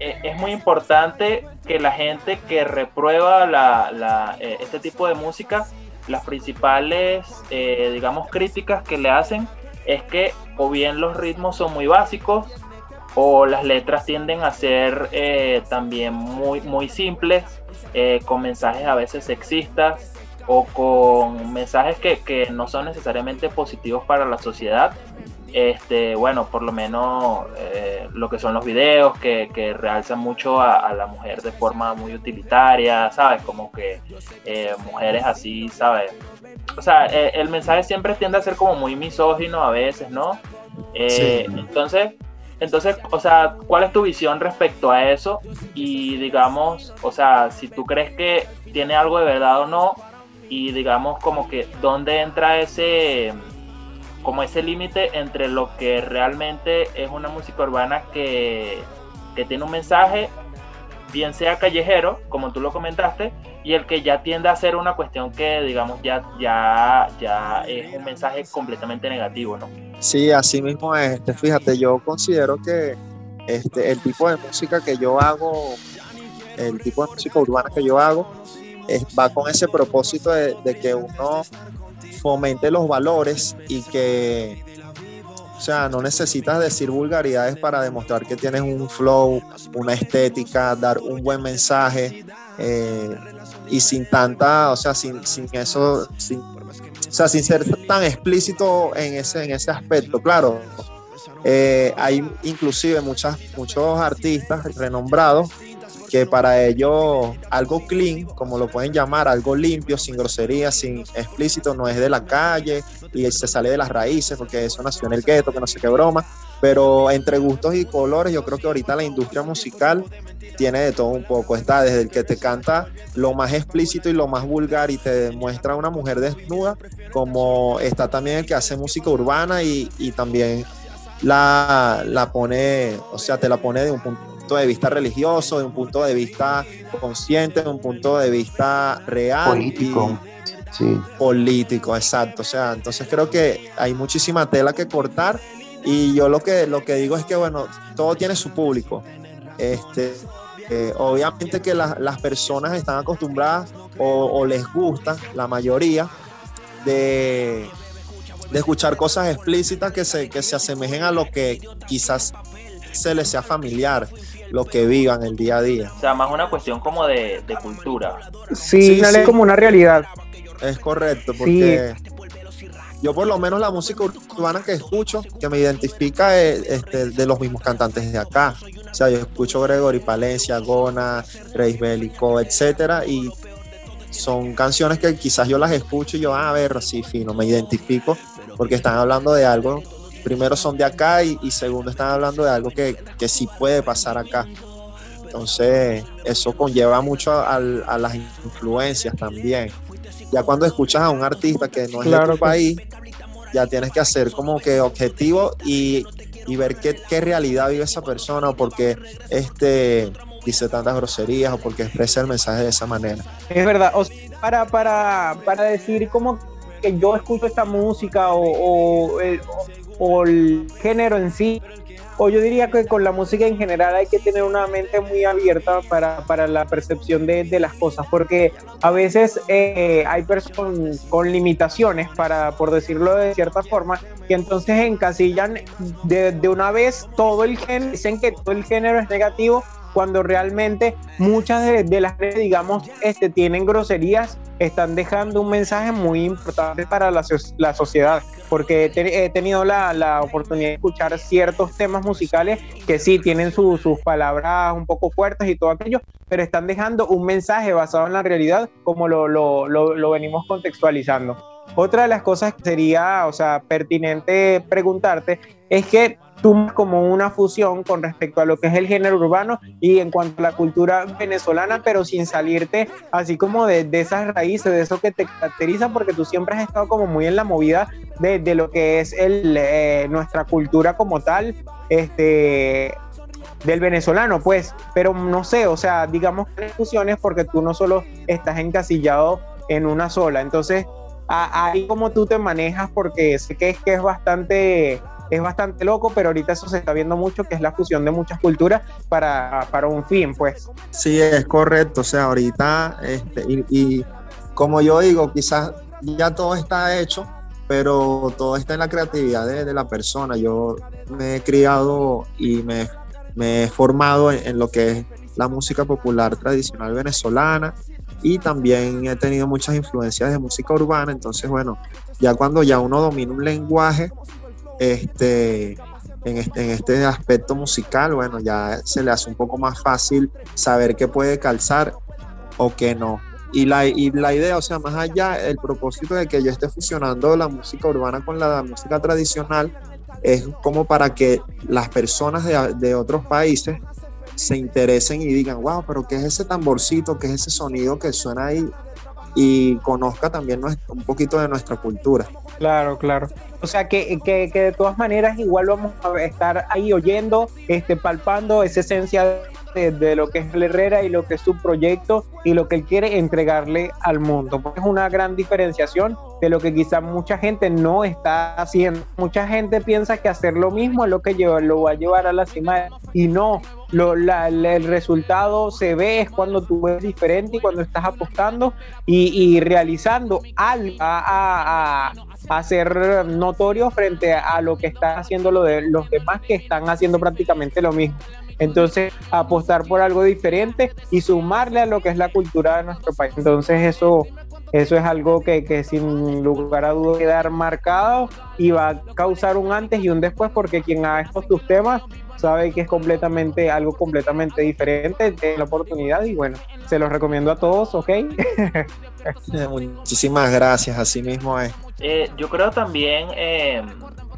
eh, es muy importante que la gente que reprueba la, este tipo de música, las principales, digamos, críticas que le hacen es que o bien los ritmos son muy básicos o las letras tienden a ser eh, también muy, muy simples, eh, con mensajes a veces sexistas o con mensajes que, que, no son necesariamente positivos para la sociedad. Este, bueno, por lo menos eh, lo que son los videos que, que realzan mucho a, a, la mujer de forma muy utilitaria, ¿sabes? Como que eh, mujeres así, ¿sabes? O sea, eh, el mensaje siempre tiende a ser como muy misógino a veces, ¿no? Sí. Entonces, entonces, o sea, ¿cuál es tu visión respecto a eso? Y digamos, o sea, si tú crees que tiene algo de verdad o no, y digamos como que dónde entra ese como ese límite entre lo que realmente es una música urbana que, que tiene un mensaje, bien sea callejero, como tú lo comentaste, y el que ya tiende a ser una cuestión que, digamos, ya, ya, ya es un mensaje completamente negativo, ¿no? Sí, así mismo es. Este, fíjate, yo considero que este, el tipo de música que yo hago, el tipo de música urbana que yo hago, va con ese propósito de que uno fomente los valores y que, o sea, no necesitas decir vulgaridades para demostrar que tienes un flow, una estética, dar un buen mensaje eh, y sin tanta, o sea, sin, sin eso, sin, o sea, sin ser tan explícito en ese, en ese aspecto, claro. Eh, hay inclusive muchas, muchos artistas renombrados para ellos algo clean, como lo pueden llamar, algo limpio, sin grosería, sin explícito, no es de la calle y se sale de las raíces porque eso nació en el gueto, que no sé qué broma. Pero entre gustos y colores, yo creo que ahorita la industria musical tiene de todo un poco. Está desde el que te canta lo más explícito y lo más vulgar y te muestra a una mujer desnuda, como está también el que hace música urbana y, y también la, la pone, o sea, te la pone de un punto de vista religioso, de un punto de vista consciente, de un punto de vista real. Político. Y sí. Político, exacto. O sea, entonces creo que hay muchísima tela que cortar y yo lo que, lo que digo es que, bueno, todo tiene su público. Este, eh, obviamente que la, las personas están acostumbradas o, o les gusta, la mayoría, de, de escuchar cosas explícitas que se, que se asemejen a lo que quizás se les sea familiar lo que vivan el día a día. O sea, más una cuestión como de, de cultura. Sí, sí, sí, como una realidad. Es correcto, porque sí. yo por lo menos la música urbana que escucho, que me identifica es este, de los mismos cantantes de acá. O sea, yo escucho Gregory Palencia, Gona, Reis Bélico, etcétera, y son canciones que quizás yo las escucho y yo, ah, a ver, sí, fino, me identifico, porque están hablando de algo primero son de acá y, y segundo están hablando de algo que, que, sí puede pasar acá. Entonces, eso conlleva mucho a, a, las influencias también. Ya cuando escuchas a un artista que no es claro, de tu país, ya tienes que hacer como que objetivo y, y ver qué, qué, realidad vive esa persona o por qué este, dice tantas groserías o por qué expresa el mensaje de esa manera. Es verdad, o sea, para, para, para decir como que yo escucho esta música o, o, eh, o el género en sí, o yo diría que con la música en general hay que tener una mente muy abierta para, para la percepción de, de, las cosas, porque a veces eh, hay personas con limitaciones, para, por decirlo de cierta forma, que entonces encasillan de, de una vez todo el género, dicen que todo el género es negativo, cuando realmente muchas de, de las redes, digamos, este, tienen groserías, están dejando un mensaje muy importante para la, la sociedad, porque he, te, he tenido la, la, oportunidad de escuchar ciertos temas musicales que sí tienen su, sus palabras un poco fuertes y todo aquello, pero están dejando un mensaje basado en la realidad como lo, lo, lo, lo venimos contextualizando. otra de las cosas que sería, o sea, pertinente preguntarte es que tú como una fusión con respecto a lo que es el género urbano y en cuanto a la cultura venezolana, pero sin salirte así como de, de esas raíces, de eso que te caracteriza, porque tú siempre has estado como muy en la movida de, de lo que es el, eh, nuestra cultura como tal, este, del venezolano, pues, pero no sé, o sea, digamos que fusiones porque tú no solo estás encasillado en una sola, entonces ahí como tú te manejas porque sé que es que es bastante es bastante loco, pero ahorita eso se está viendo mucho, que es la fusión de muchas culturas para, para un fin, pues. Sí, es correcto, o sea, ahorita, este, y, como yo digo, quizás ya todo está hecho, pero todo está en la creatividad de, la persona. Yo me he criado y me, me he formado en, lo que es la música popular tradicional venezolana y también he tenido muchas influencias de música urbana, entonces bueno, ya cuando ya uno domina un lenguaje, este, en este, en este aspecto musical, bueno, ya se le hace un poco más fácil saber qué puede calzar o qué no. Y la, y la idea, o sea, más allá, el propósito de que yo esté fusionando la música urbana con la música tradicional es como para que las personas de, de otros países se interesen y digan, wow, pero ¿qué es ese tamborcito? ¿Qué es ese sonido que suena ahí? Y conozca también un poquito de nuestra cultura. Claro, claro. O sea que, que, que, de todas maneras igual vamos a estar ahí oyendo, este, palpando esa esencia de, lo que es Herrera y lo que es su proyecto y lo que él quiere entregarle al mundo. Es una gran diferenciación de lo que quizá mucha gente no está haciendo. Mucha gente piensa que hacer lo mismo es lo que lo va a llevar a la cima y no. Lo, el resultado se ve es cuando tú ves diferente y cuando estás apostando y, realizando algo a, a, ser notorio frente a lo que están haciendo lo de, los demás que están haciendo prácticamente lo mismo. Entonces, apostar por algo diferente y sumarle a lo que es la cultura de nuestro país. Entonces, eso, eso es algo que, que sin lugar a dudas quedar marcado y va a causar un antes y un después porque quien haga estos tus temas sabe que es completamente algo completamente diferente, tiene la oportunidad y bueno, se los recomiendo a todos, ¿ok? Muchísimas gracias, así mismo es. Eh, yo creo también eh,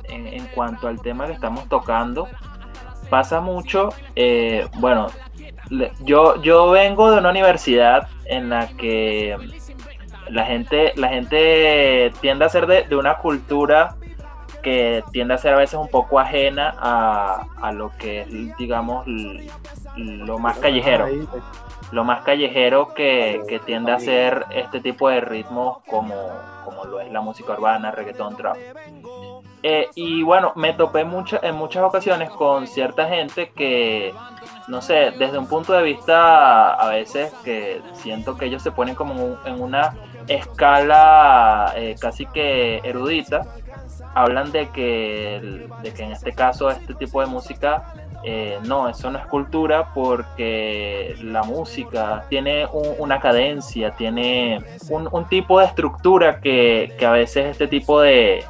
en, en, cuanto al tema que estamos tocando, pasa mucho, eh, bueno, yo, yo vengo de una universidad en la que la gente, la gente tiende a ser de, una cultura que tiende a ser a veces un poco ajena a, lo que es, digamos, lo más callejero. Lo más callejero que, que tiende a ser este tipo de ritmos como, como lo es la música urbana, reggaetón, trap. Eh, y bueno, me topé mucho, en muchas ocasiones con cierta gente que, no sé, desde un punto de vista a veces que siento que ellos se ponen como en una escala eh, casi que erudita, hablan de que, de que en este caso este tipo de música eh, no, eso no es cultura porque la música tiene una cadencia, tiene un, un, tipo de estructura que, que a veces este tipo de,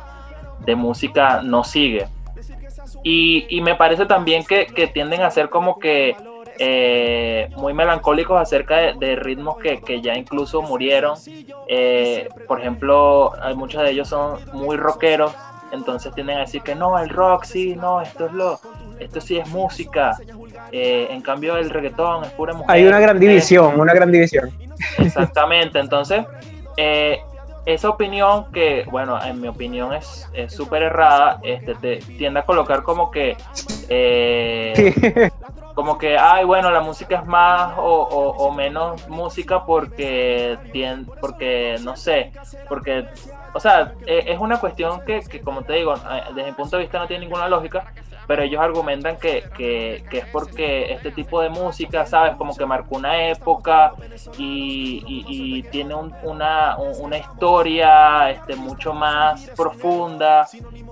de música no sigue. Y, me parece también que, tienden a ser como que eh, muy melancólicos acerca de, ritmos que, ya incluso murieron. Eh, por ejemplo, hay muchos de ellos son muy rockeros, entonces tienden a decir que no, el rock sí, no, esto es lo, esto sí es música. Eh, en cambio el reggaetón es pura música Hay una gran división, una gran división. Exactamente, entonces esa opinión que, bueno, en mi opinión es súper errada, este, te tiende a colocar como que, eh, como que, ay, bueno, la música es más o, menos música porque, porque, no sé, porque, o sea, e, es una cuestión que, que, como te digo, eh, desde mi punto de vista no tiene ninguna lógica, pero ellos argumentan que, que, que, es porque este tipo de música, ¿sabes? Como que marcó una época y, y, tiene una, una, historia este, mucho más profunda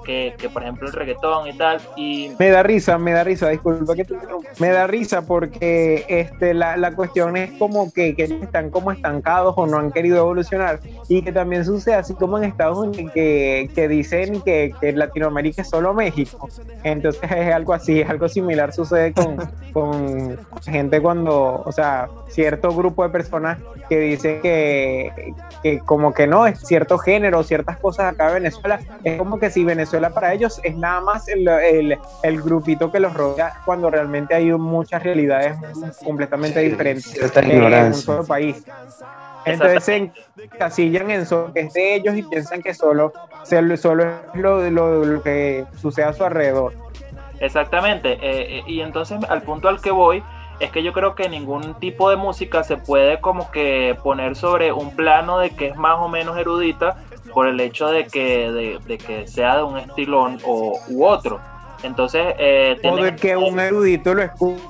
que, que, por ejemplo, el reggaetón y tal. Y... Me da risa, me da risa, disculpa que te Me da risa porque este, la, la cuestión es como que están como estancados o no han querido evolucionar y que también sucede así como en Estados Unidos que, que dicen que, que Latinoamérica es solo México. Entonces es algo así, algo similar sucede con, con gente cuando, o sea, cierto grupo de personas que dicen que, que como que no, es cierto género, ciertas cosas acá en Venezuela, es como que si Venezuela para ellos es nada más el, el, el grupito que los rodea, cuando realmente hay muchas realidades completamente diferentes en un solo país. Entonces se encasillan en eso que es de ellos y piensan que solo, solo es lo, lo, lo que sucede a su alrededor. Exactamente, eh, eh, y entonces al punto al que voy es que yo creo que ningún tipo de música se puede como que poner sobre un plano de que es más o menos erudita por el hecho de que, de, que sea de un estilón o, u otro. Entonces, eh, o de que un erudito lo escuche.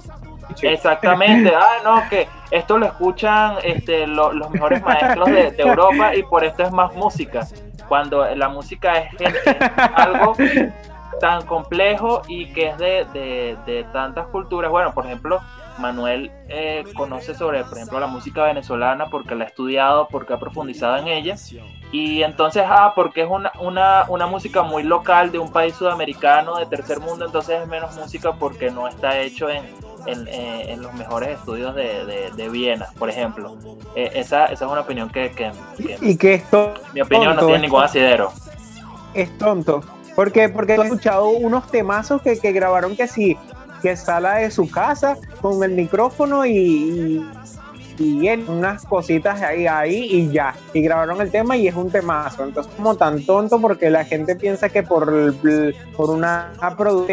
Exactamente, ah, no, que esto lo escuchan este, los mejores maestros de, Europa y por esto es más música. Cuando la música es algo tan complejo y que es de, de, tantas culturas. Bueno, por ejemplo, Manuel eh, conoce sobre, por ejemplo, la música venezolana porque la ha estudiado, porque ha profundizado en ella. Y entonces, ah, porque es una, una, una música muy local de un país sudamericano, de tercer mundo, entonces es menos música porque no está hecho en, en, eh, en los mejores estudios de, de, Viena, por ejemplo. Eh, esa, esa, es una opinión que... que, y que esto... Mi opinión no tiene ningún asidero. Es tonto porque, porque he escuchado unos temazos que, que grabaron que sí, que sala de su casa con el micrófono y, y en unas cositas ahí, ahí y ya. Y grabaron el tema y es un temazo. Entonces, como tan tonto porque la gente piensa que por, por una producción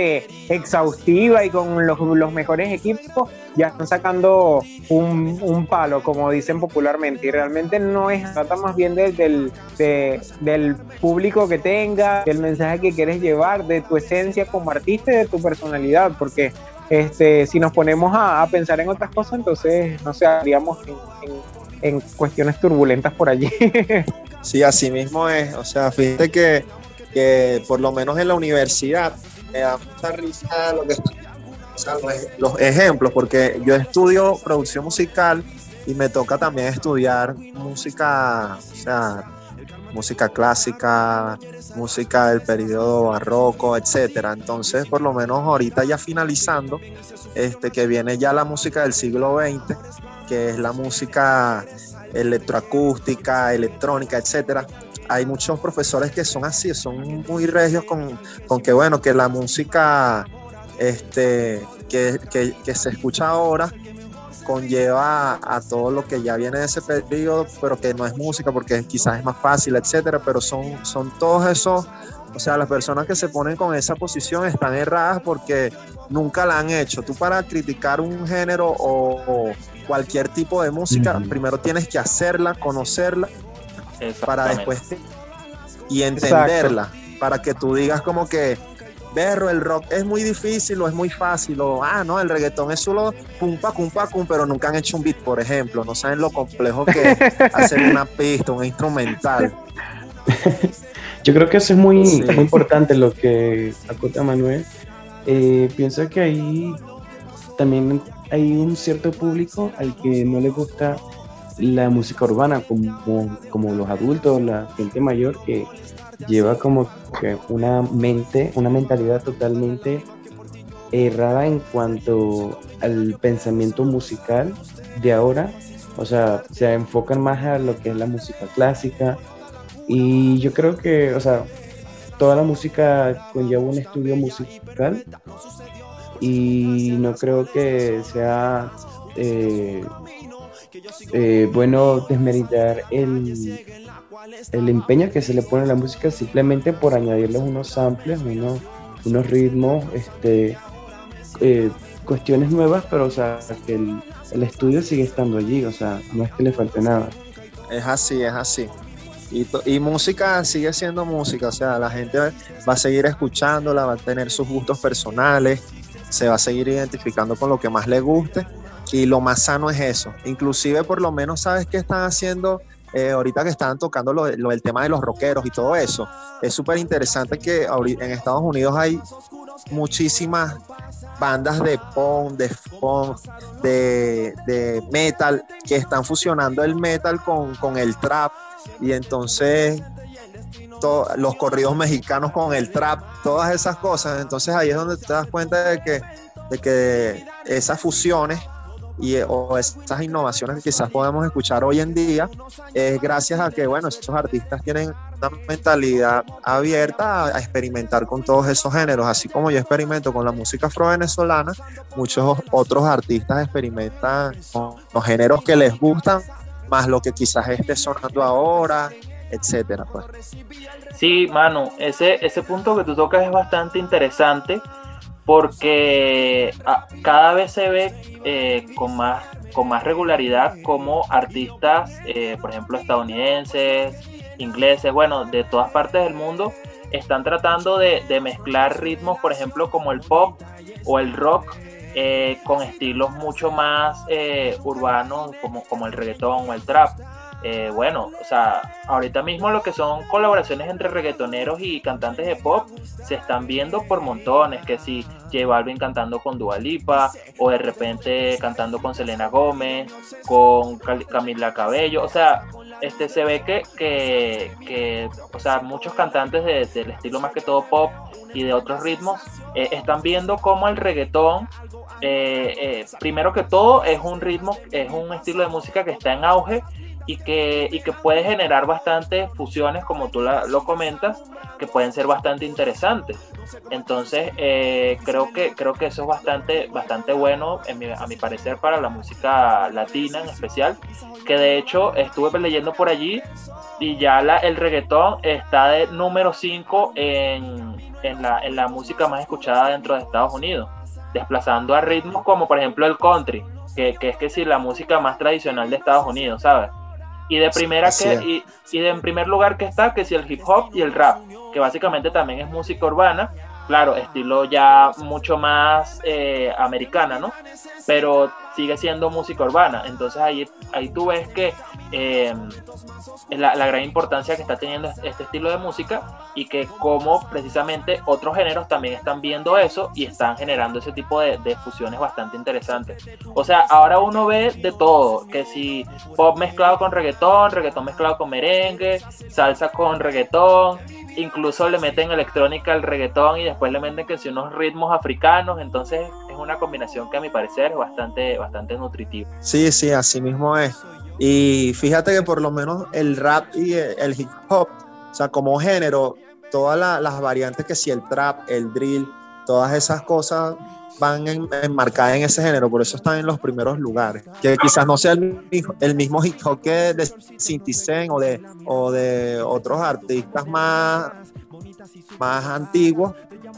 exhaustiva y con los, los, mejores equipos ya están sacando un, un, palo, como dicen popularmente. Y realmente no es, trata más bien del, del, del público que tenga, del mensaje que quieres llevar, de tu esencia como artista y de tu personalidad, porque este, si nos ponemos a, pensar en otras cosas, entonces no sé, haríamos en, cuestiones turbulentas por allí. sí, así mismo es. O sea, fíjate que, que, por lo menos en la universidad me da mucha risa lo que los ejemplos, porque yo estudio producción musical y me toca también estudiar música, o sea, música clásica, música del periodo barroco, etcétera. Entonces, por lo menos ahorita ya finalizando, este, que viene ya la música del siglo XX, que es la música electroacústica, electrónica, etcétera. Hay muchos profesores que son así, son muy regios con, con que, bueno, que la música este, que, que, que se escucha ahora conlleva a, todo lo que ya viene de ese periodo, pero que no es música porque quizás es más fácil, etcétera, pero son, son todos esos, o sea, las personas que se ponen con esa posición están erradas porque nunca la han hecho. Tú para criticar un género o, cualquier tipo de música, primero tienes que hacerla, conocerla, para después y entenderla, para que tú digas como que berro, el rock es muy difícil o es muy fácil, o ah, no, el reggaetón es solo pum pa, pum pa, pum, pero nunca han hecho un beat, por ejemplo, no saben lo complejo que es hacer una pista, un instrumental. Yo creo que eso es muy, muy importante lo que acota Manuel. Eh, pienso que ahí también hay un cierto público al que no le gusta la música urbana, como, como los adultos, la gente mayor, que lleva como que una mente, una mentalidad totalmente errada en cuanto al pensamiento musical de ahora. O sea, se enfocan más a lo que es la música clásica. Y yo creo que, o sea, toda la música conlleva un estudio musical. Y no creo que sea eh, eh, bueno desmeritar el, el empeño que se le pone a la música simplemente por añadirles unos samples, unos, unos ritmos, este, eh, cuestiones nuevas, pero o sea, el, el, estudio sigue estando allí, o sea, no es que le falte nada. Es así, es así. Y, y música sigue siendo música, o sea, la gente va a seguir escuchándola, va a tener sus gustos personales, se va a seguir identificando con lo que más le guste y lo más sano es eso. Inclusive por lo menos sabes que están haciendo eh, ahorita que estaban tocando lo, el tema de los rockeros y todo eso, es súper interesante que en Estados Unidos hay muchísimas bandas de punk, de funk, de, de metal, que están fusionando el metal con, con el trap y entonces los corridos mexicanos con el trap, todas esas cosas. Entonces ahí es donde te das cuenta de que, de que esas fusiones y, o esas innovaciones que quizás podemos escuchar hoy en día es gracias a que, bueno, esos artistas tienen una mentalidad abierta a, experimentar con todos esos géneros, así como yo experimento con la música afro-venezolana, muchos otros artistas experimentan con los géneros que les gustan, más lo que quizás esté sonando ahora, etcétera. Pues. Sí, Manu, ese, ese punto que tú tocas es bastante interesante porque ah, cada vez se ve eh, con, más, con más regularidad como artistas, eh, por ejemplo, estadounidenses, ingleses, bueno, de todas partes del mundo, están tratando de, mezclar ritmos, por ejemplo, como el pop o el rock, eh, con estilos mucho más urbanos, como, como el reggaetón o el trap. Eh, bueno, o sea, ahorita mismo lo que son colaboraciones entre reggaetoneros y cantantes de pop se están viendo por montones, que si J Balvin cantando con Dua Lipa o de repente cantando con Selena Gómez, con Camila Cabello, o sea, este se ve que, que, o sea, muchos cantantes del estilo más que todo pop y de otros ritmos eh, están viendo cómo el reggaetón eh, primero que todo es un ritmo, es un estilo de música que está en auge y que, y que puede generar bastantes fusiones, como tú lo comentas, que pueden ser bastante interesantes. Entonces, eh, creo, que, creo que eso es bastante, bastante bueno, a mi parecer, para la música latina en especial, que de hecho estuve leyendo por allí y ya la, el reggaetón está de número 5 en, en, la, en la música más escuchada dentro de Estados Unidos, desplazando a ritmos como por ejemplo el country, que, que es que sí, la música más tradicional de Estados Unidos, ¿sabes? Y de primera que, y, de en primer lugar que está, que si el hip hop y el rap, que básicamente también es música urbana, claro, estilo ya mucho más eh, americana, ¿no? Pero sigue siendo música urbana. Entonces ahí, ahí tú ves que eh, la, gran importancia que está teniendo este estilo de música y que como precisamente otros géneros también están viendo eso y están generando ese tipo de, de, fusiones bastante interesantes. O sea, ahora uno ve de todo, que si pop mezclado con reggaetón, reggaetón mezclado con merengue, salsa con reggaetón, incluso le meten electrónica al reggaetón y después le meten que si unos ritmos africanos, entonces es una combinación que a mi parecer es bastante, bastante nutritiva. Sí, sí, así mismo es. Y fíjate que por lo menos el rap y el hip hop, o sea, como género, todas las variantes que si el trap, el drill, todas esas cosas van enmarcadas en ese género, por eso están en los primeros lugares. Que quizás no sea el, el mismo hip hop que de Cinti o de, o de otros artistas más, más antiguos,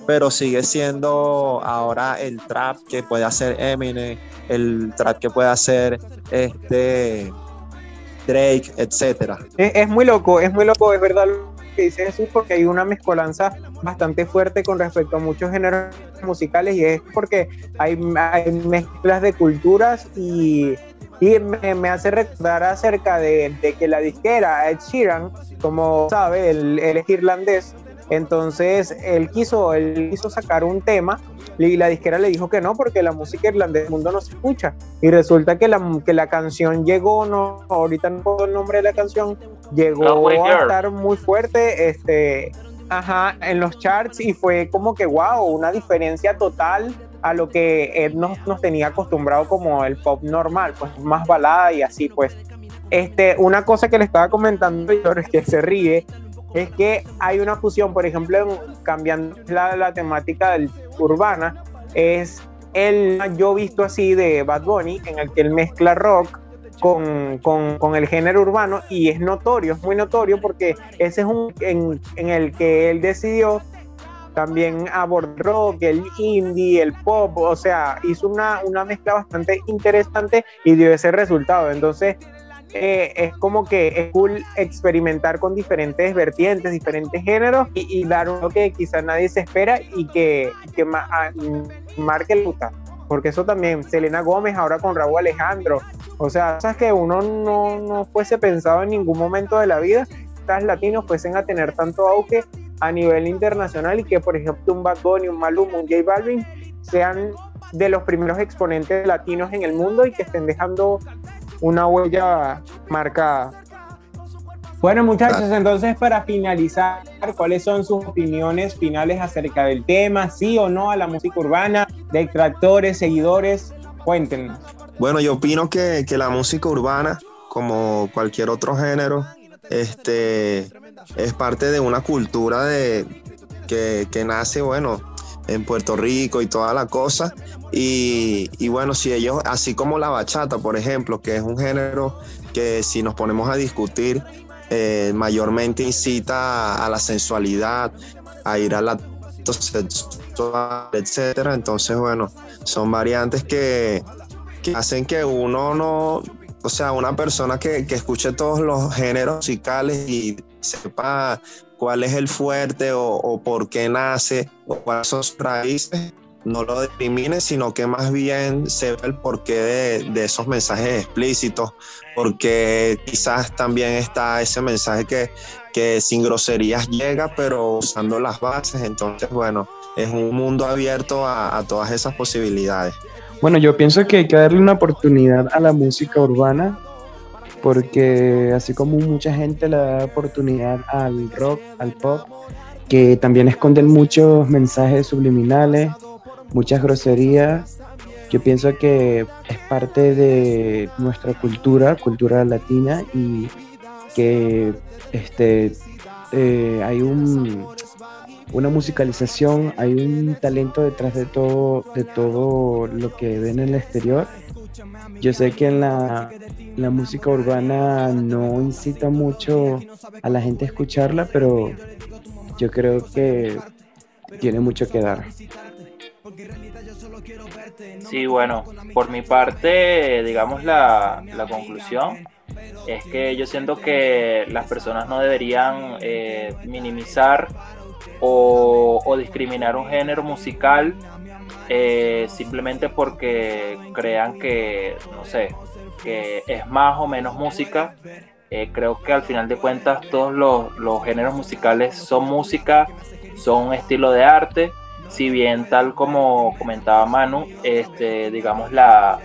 pero sigue siendo ahora el trap que puede hacer Eminem, el trap que puede hacer este Drake, etcétera. Es, muy loco, es muy loco, es verdad lo que dice Jesús, porque hay una mezcolanza bastante fuerte con respecto a muchos géneros musicales y es porque hay, mezclas de culturas y, y me, hace recordar acerca de, que la disquera Ed Sheeran, como sabe, él, él es irlandés, entonces él quiso, él quiso sacar un tema y la disquera le dijo que no porque la música irlandesa del mundo no se escucha. Y resulta que la, que la canción llegó, no, ahorita no puedo el nombre de la canción, llegó a estar muy fuerte este, ajá, en los charts y fue como que wow, una diferencia total a lo que él nos, nos tenía acostumbrado como el pop normal, pues más balada y así pues. Este, una cosa que le estaba comentando yo es que se ríe es que hay una fusión, por ejemplo, cambiando la, temática del urbana, es el yo visto así de Bad Bunny, en el que él mezcla rock con, con, el género urbano y es notorio, es muy notorio porque ese es un en, en el que él decidió también abordar rock, el indie, el pop, o sea, hizo una, una mezcla bastante interesante y dio ese resultado. Entonces, eh, es como que es cool experimentar con diferentes vertientes, diferentes géneros y, dar uno que quizás nadie se espera y que, que ah, marque el puta. Porque eso también, Selena Gómez ahora con Raúl Alejandro, o sea, cosas que uno no, no fuese pensado en ningún momento de la vida, estas latinos fuesen a tener tanto auge a nivel internacional y que por ejemplo un Bad Bunny, un Maluma, un J Balvin sean de los primeros exponentes latinos en el mundo y que estén dejando una huella marcada. Bueno, muchachos, entonces para finalizar, ¿cuáles son sus opiniones finales acerca del tema? ¿Sí o no a la música urbana? ¿Detractores, seguidores? Cuéntenos. Bueno, yo opino que, que la música urbana, como cualquier otro género, este, es parte de una cultura de, que, que nace, bueno, en Puerto Rico y toda la cosa. Y, y, bueno, si ellos, así como la bachata, por ejemplo, que es un género que si nos ponemos a discutir, eh, mayormente incita a, la sensualidad, a ir a la sexual, etcétera. Entonces, bueno, son variantes que, que, hacen que uno no, o sea, una persona que, que, escuche todos los géneros musicales y sepa cuál es el fuerte o, por qué nace o cuáles son sus raíces, no lo discrimine, sino que más bien sepa el porqué de, de, esos mensajes explícitos, porque quizás también está ese mensaje que, que sin groserías llega, pero usando las bases, entonces bueno, es un mundo abierto a, a todas esas posibilidades. Bueno, yo pienso que hay que darle una oportunidad a la música urbana, porque así como mucha gente le da oportunidad al rock, al pop, que también esconden muchos mensajes subliminales, muchas groserías. Yo pienso que es parte de nuestra cultura, cultura latina, y que este, eh, hay un, una musicalización, hay un talento detrás de todo, de todo lo que ven en el exterior. Yo sé que en la, la música urbana no incita mucho a la gente a escucharla, pero yo creo que tiene mucho que dar. Sí, bueno, por mi parte, digamos la, la, conclusión es que yo siento que las personas no deberían eh, minimizar o, o, discriminar un género musical eh, simplemente porque crean que, no sé, que es más o menos música. Eh, creo que al final de cuentas todos los, los géneros musicales son música, son un estilo de arte si bien tal como comentaba Manu, este, digamos la,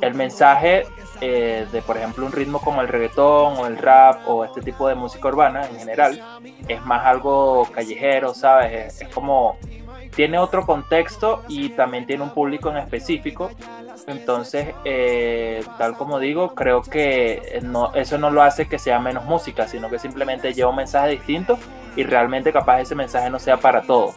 el mensaje eh, de por ejemplo un ritmo como el reggaetón o el rap o este tipo de música urbana en general es más algo callejero, ¿sabes? Es, es como tiene otro contexto y también tiene un público en específico. Entonces, eh, tal como digo, creo que no, eso no lo hace que sea menos música, sino que simplemente lleva un mensaje distinto y realmente capaz ese mensaje no sea para todos.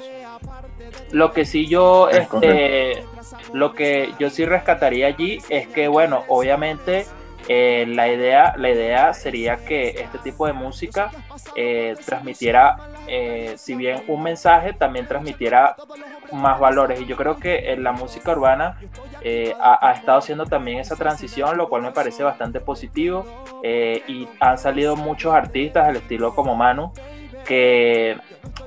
Lo que sí yo, este, lo que yo sí rescataría allí es que, bueno, obviamente eh, la, idea, la idea sería que este tipo de música eh, transmitiera, eh, si bien un mensaje, también transmitiera más valores. Y yo creo que la música urbana ha, estado haciendo también esa transición, lo cual me parece bastante positivo. Y han salido muchos artistas al estilo como Manu, que,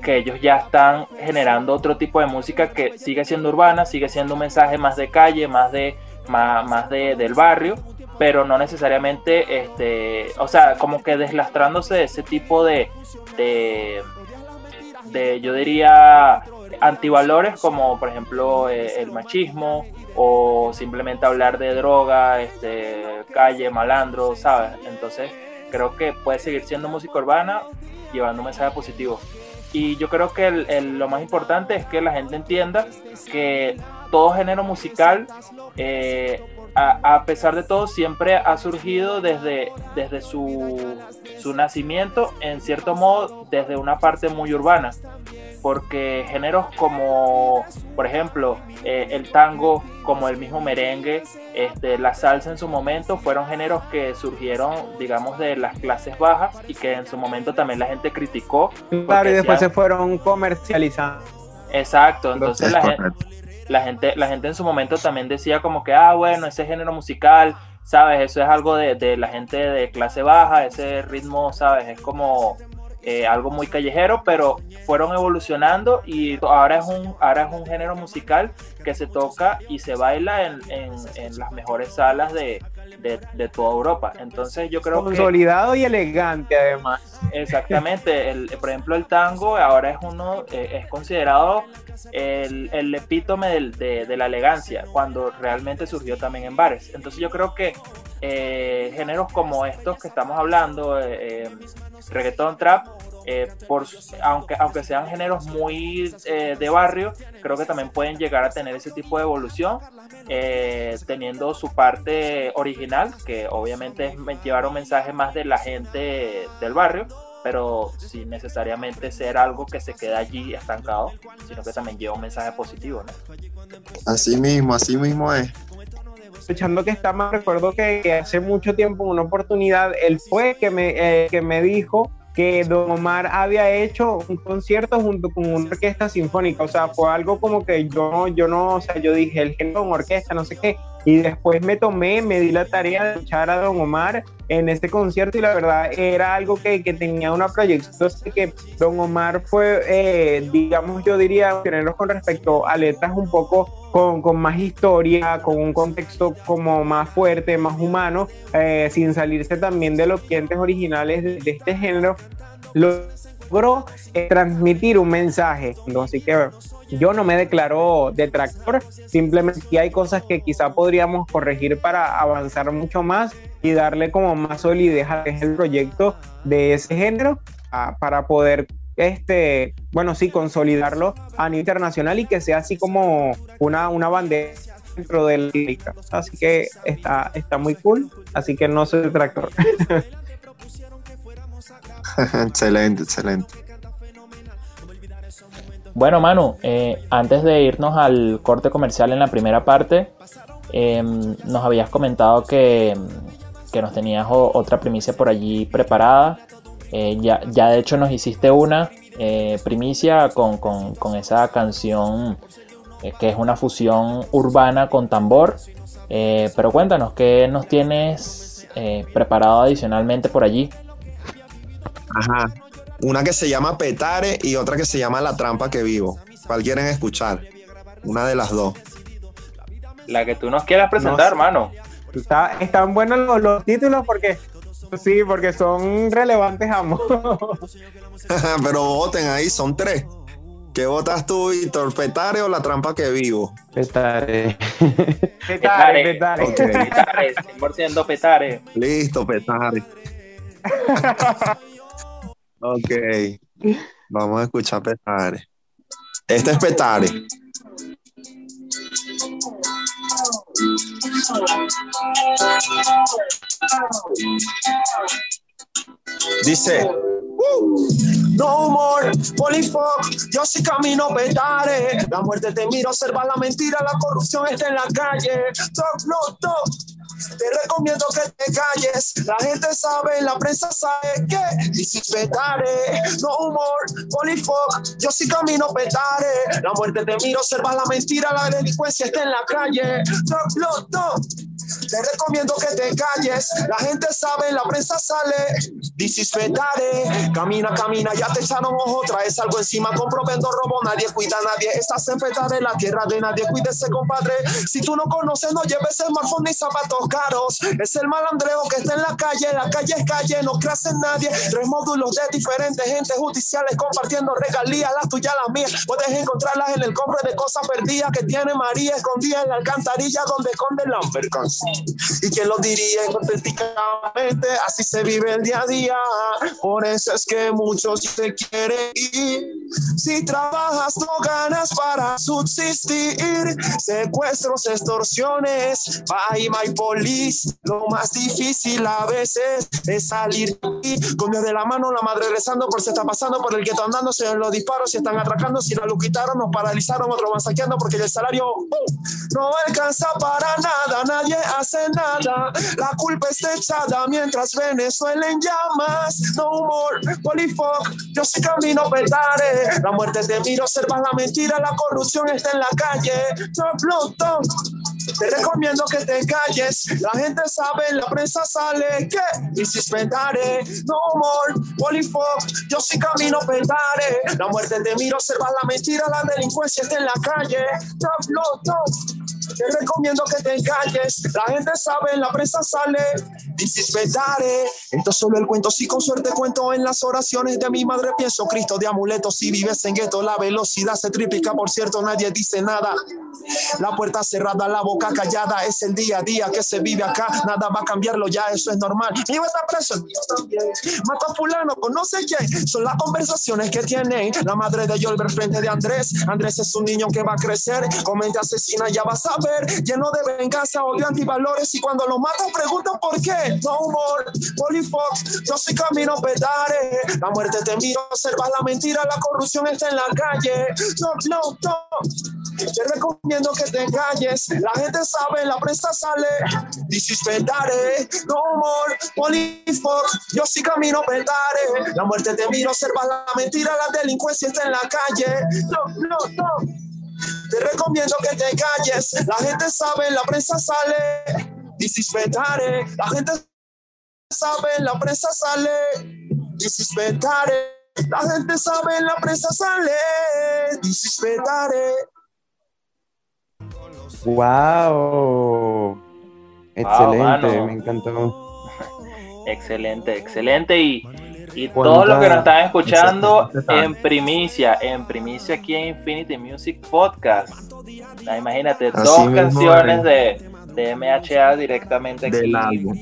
que, ellos ya están generando otro tipo de música que sigue siendo urbana, sigue siendo un mensaje más de calle, más de más, más de, del barrio, pero no necesariamente, este, o sea, como que deslastrándose de ese tipo de, de, yo diría, antivalores como por ejemplo eh, el machismo o simplemente hablar de droga, este, calle, malandro, ¿sabes? Entonces creo que puede seguir siendo música urbana llevando un mensaje positivo. Y yo creo que lo más importante es que la gente entienda que todo género musical, eh, a, a, pesar de todo, siempre ha surgido desde, desde su, su nacimiento, en cierto modo, desde una parte muy urbana porque géneros como, por ejemplo, eh, el tango, como el mismo merengue, este, la salsa en su momento, fueron géneros que surgieron, digamos, de las clases bajas y que en su momento también la gente criticó. Claro, y después se fueron comercializando. Exacto, entonces la gente, la gente, la gente en su momento también decía como que, ah, bueno, ese género musical, ¿sabes? Eso es algo de, de la gente de clase baja, ese ritmo, ¿sabes? Es como eh, algo muy callejero, pero fueron evolucionando y ahora es un, ahora es un género musical que se toca y se baila en, en, en las mejores salas de, de, de, toda Europa. Entonces yo creo Consolidado que, y elegante además. Exactamente, el, por ejemplo el tango ahora es uno, eh, es considerado el, el epítome del, de, de, la elegancia, cuando realmente surgió también en bares. Entonces yo creo que eh, géneros como estos que estamos hablando, eh, reggaetón, trap, eh, por, aunque, aunque sean géneros muy eh, de barrio, creo que también pueden llegar a tener ese tipo de evolución, eh, teniendo su parte original, que obviamente es llevar un mensaje más de la gente del barrio, pero sin necesariamente ser algo que se queda allí estancado, sino que también lleva un mensaje positivo. ¿no? Así mismo, así mismo es. Escuchando que está más, recuerdo que hace mucho tiempo, una oportunidad, él fue que me, que me dijo que Don Omar había hecho un concierto junto con una orquesta sinfónica, o sea, fue algo como que yo, yo no, o sea, yo dije, el género de orquesta, no sé qué, y después me tomé, me di la tarea de escuchar a Don Omar en este concierto y la verdad era algo que, que tenía una proyección, entonces que Don Omar fue, eh, digamos, yo diría, tenerlos con respecto a letras un poco con, con, más historia, con un contexto como más fuerte, más humano, eh, sin salirse también de los clientes originales de, de este género, logró eh, transmitir un mensaje. Así que yo no me declaro detractor, simplemente hay cosas que quizá podríamos corregir para avanzar mucho más y darle como más solidez a el proyecto de ese género a, para poder este, bueno, sí, consolidarlo a nivel internacional y que sea así como una, una bandera dentro del lírica. Así que está, está muy cool, así que no soy detractor. excelente, excelente. Bueno, Manu, eh, antes de irnos al corte comercial en la primera parte, eh, nos habías comentado que, que nos tenías otra primicia por allí preparada. Eh, ya, ya, de hecho nos hiciste una eh, primicia con, con, con, esa canción eh, que es una fusión urbana con tambor. pero cuéntanos, ¿qué nos tienes preparado adicionalmente por allí? Ajá. Una que se llama Petare y otra que se llama La trampa que vivo. ¿Cuál quieren escuchar? Una de las dos. La que tú nos quieras presentar, no, hermano. Está, están buenos los, los, títulos porque sí, porque son relevantes ambos. Pero voten ahí, son tres. ¿Qué votas tú, Víctor? ¿Petare o la trampa que vivo? Petare. Petare, petare. Okay. Petare, 100% petare. Listo, petare. ok. Vamos a escuchar petare. Este es petare. Dice, uh, no more, polifuck, yo sí camino petare. La muerte te mira, observa la mentira, la corrupción está en la calle. Talk, no, talk. Te recomiendo que te calles. La gente sabe, la prensa sabe que dices petare. No humor, polifuck, yo sí camino petare. La muerte te mira, observa la mentira, la delincuencia está en la calle. Talk. Te recomiendo que te calles. La gente sabe, la prensa sale. Dices petare. Camina, camina, ya te echaron ojo. Traes algo encima. Compro, vendo, robo. Nadie cuida a nadie. Estás en petare, la tierra de nadie. Cuídese, compadre. Si tú no conoces, no lleves smartphone ni zapatos caros. Es el malandreo que está en la calle. La calle es calle, no creas en nadie. Tres módulos de diferentes gentes judiciales compartiendo regalías, las tuyas, las mías. Puedes encontrarlas en el compro de cosas perdidas que tiene María escondida en la alcantarilla donde esconde la mercancía. Y quién lo diría hipotéticamente, así se vive el día a día. Por eso es que muchos se quieren ir. Si trabajas, no ganas para subsistir. Secuestros, extorsiones, bye my police. Lo más difícil a veces es salir con Dios de la mano, la madre rezando por si está pasando por el gueto andando, se los disparos, si están atracando, si la luz quitaron, nos paralizaron, otros van saqueando porque el salario uh, no alcanza para nada, nadie hace nada. La culpa está echada mientras Venezuela en llamas. No humor, polifuck, yo sí camino petare. La muerte te miro, observas la mentira, la corrupción está en la calle. Top, top. Te recomiendo que te calles. La gente sabe, la prensa sale que dices petare. No humor, polifuck, yo sí camino petare. La muerte te miro, observas la mentira, la delincuencia está en la calle. Top. Te recomiendo que te calles. La gente sabe, la prensa sale. Dices petare. Esto es solo el cuento. Si con suerte cuento en las oraciones de mi madre, pienso Cristo de amuletos. Si vives en gueto, la velocidad se triplica. Por cierto, nadie dice nada. La puerta cerrada, la boca callada, es el día a día que se vive acá. Nada va a cambiarlo ya, eso es normal. Mi hijo está preso. Mata a fulano con no sé quién. Son las conversaciones que tiene la madre de Yolber frente de Andrés. Andrés es un niño que va a crecer, con mente asesina, ya vas a ver. Lleno de venganza, odio, antivalores. Y cuando lo matan, preguntan por qué. No humor, Polifox, yo soy camino pedare. La muerte te miro, observas la mentira, la corrupción está en la calle. No, no, no. Te recomiendo que te calles. La gente sabe, la prensa sale. Disispetaré, no humor, polifox. Yo sí camino pedare. La muerte te miro, observas la mentira, la delincuencia está en la calle. No, no, no. Te recomiendo que te calles. La gente sabe, la prensa sale. Disispetaré. La gente sabe, la prensa sale. Disispetaré. La gente sabe, la prensa sale. Disispetaré. ¡Wow! Excelente, me encantó. Excelente, excelente. Y, y todo lo que nos están escuchando en primicia, en primicia aquí en Infinity Music Podcast. Imagínate, Así dos canciones es. de, de MHA directamente aquí. Del álbum.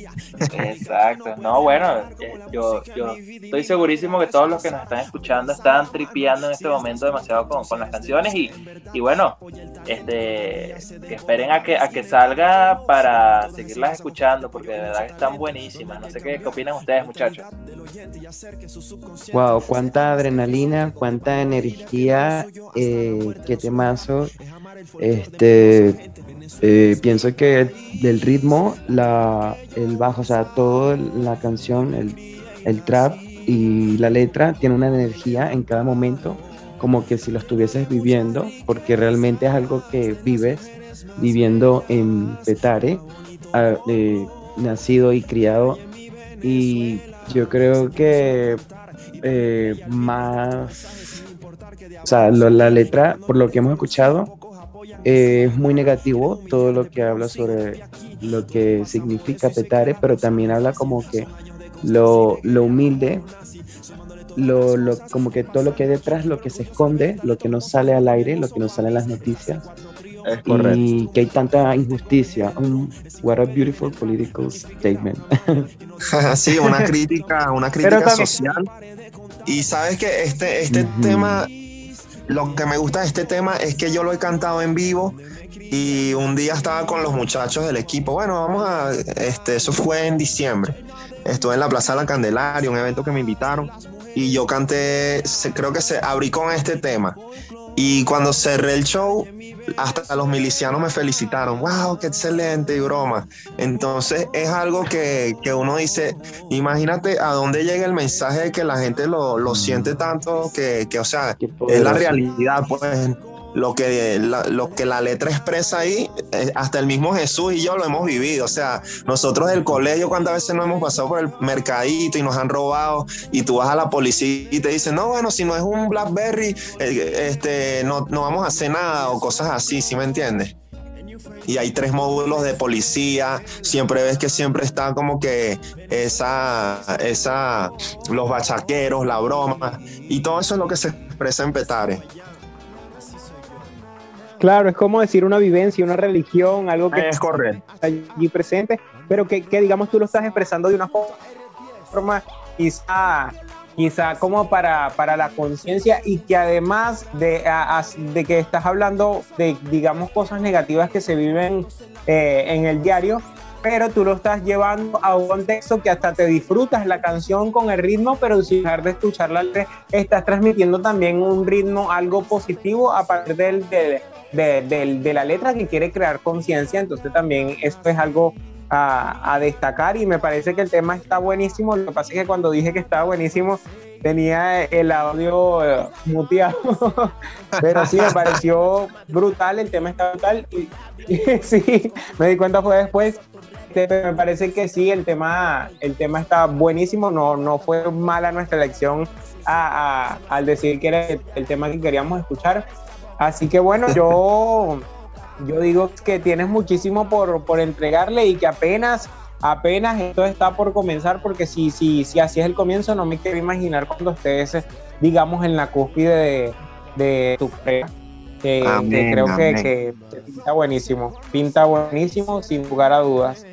Exacto. No, bueno, eh, yo, yo estoy segurísimo que todos los que nos están escuchando están tripeando en este momento demasiado con, con las canciones y, y bueno, este, que esperen a que, a que salga para seguirlas escuchando porque de verdad que están buenísimas. No sé qué, qué opinan ustedes, muchachos. Wow, cuánta adrenalina, cuánta energía, eh, qué temazo. Este, eh, pienso que del ritmo, la, el bajo, o sea, toda la canción, el, el trap y la letra tiene una energía en cada momento, como que si lo estuvieses viviendo, porque realmente es algo que vives viviendo en Petare, ah, eh, nacido y criado. Y yo creo que eh, más, o sea, lo- la letra, por lo que hemos escuchado, eh, es muy negativo todo lo que habla sobre lo que significa Petare, pero también habla como que lo, lo humilde, lo, lo- como que todo lo que hay detrás, lo que se esconde, lo que no sale al aire, lo que no sale en las noticias, Es correcto. y que hay tanta injusticia. Um, what a beautiful political statement. sí, una crítica, una crítica también- social. Y sabes que este, este Ujú. tema, lo que me gusta de este tema es que yo lo he cantado en vivo y un día estaba con los muchachos del equipo. Bueno, vamos a, este, eso fue en diciembre. Estuve en la Plaza de la Candelaria, un evento que me invitaron y yo canté, creo que se abrí con este tema. Y cuando cerré el show, hasta los milicianos me felicitaron. ¡Wow! ¡Qué excelente! Y broma. Entonces es algo que, que uno dice, imagínate a dónde llega el mensaje de que la gente lo, lo siente tanto que, que, o sea, es la realidad, pues lo que la, lo que la letra expresa ahí, eh, hasta el mismo Jesús y yo lo hemos vivido. O sea, nosotros del colegio, cuántas veces no hemos pasado por el mercadito y nos han robado, y tú vas a la policía y te dicen, no, bueno, si no es un Blackberry, eh, este, no, no vamos a hacer nada o cosas así, ¿sí me entiendes? y hay tres módulos de policía, siempre ves que siempre está como que esa, esa, los bachaqueros, la broma, y todo eso es lo que se expresa en Petare. Claro, es como decir una vivencia, una religión, algo que Es correcto. está allí presente, pero que, que, digamos tú lo estás expresando de una forma quizá, quizá como para, para la conciencia y que además de, a- de que estás hablando de, digamos, cosas negativas que se viven eh, en el diario, pero tú lo estás llevando a un contexto que hasta te disfrutas la canción con el ritmo, pero sin dejar de escuchar la letra, estás transmitiendo también un ritmo, algo positivo a partir del, del- de, de la letra que quiere crear conciencia, entonces también esto es algo a, destacar y me parece que el tema está buenísimo, lo que pasa es que cuando dije que estaba buenísimo tenía el audio eh, muteado, pero sí, me pareció brutal, el tema está brutal y, sí, me di cuenta fue después me parece que sí, el tema, el tema está buenísimo, no, no fue mala nuestra elección a- al decir que era el, el tema que queríamos escuchar. Así que bueno, yo, yo digo que tienes muchísimo por, por entregarle y que apenas, apenas esto está por comenzar, porque si, si, si así es el comienzo, no me quiero imaginar cuando estés, digamos, en la cúspide de, de tu carrera. que, creo que, pinta buenísimo, pinta buenísimo sin lugar a dudas.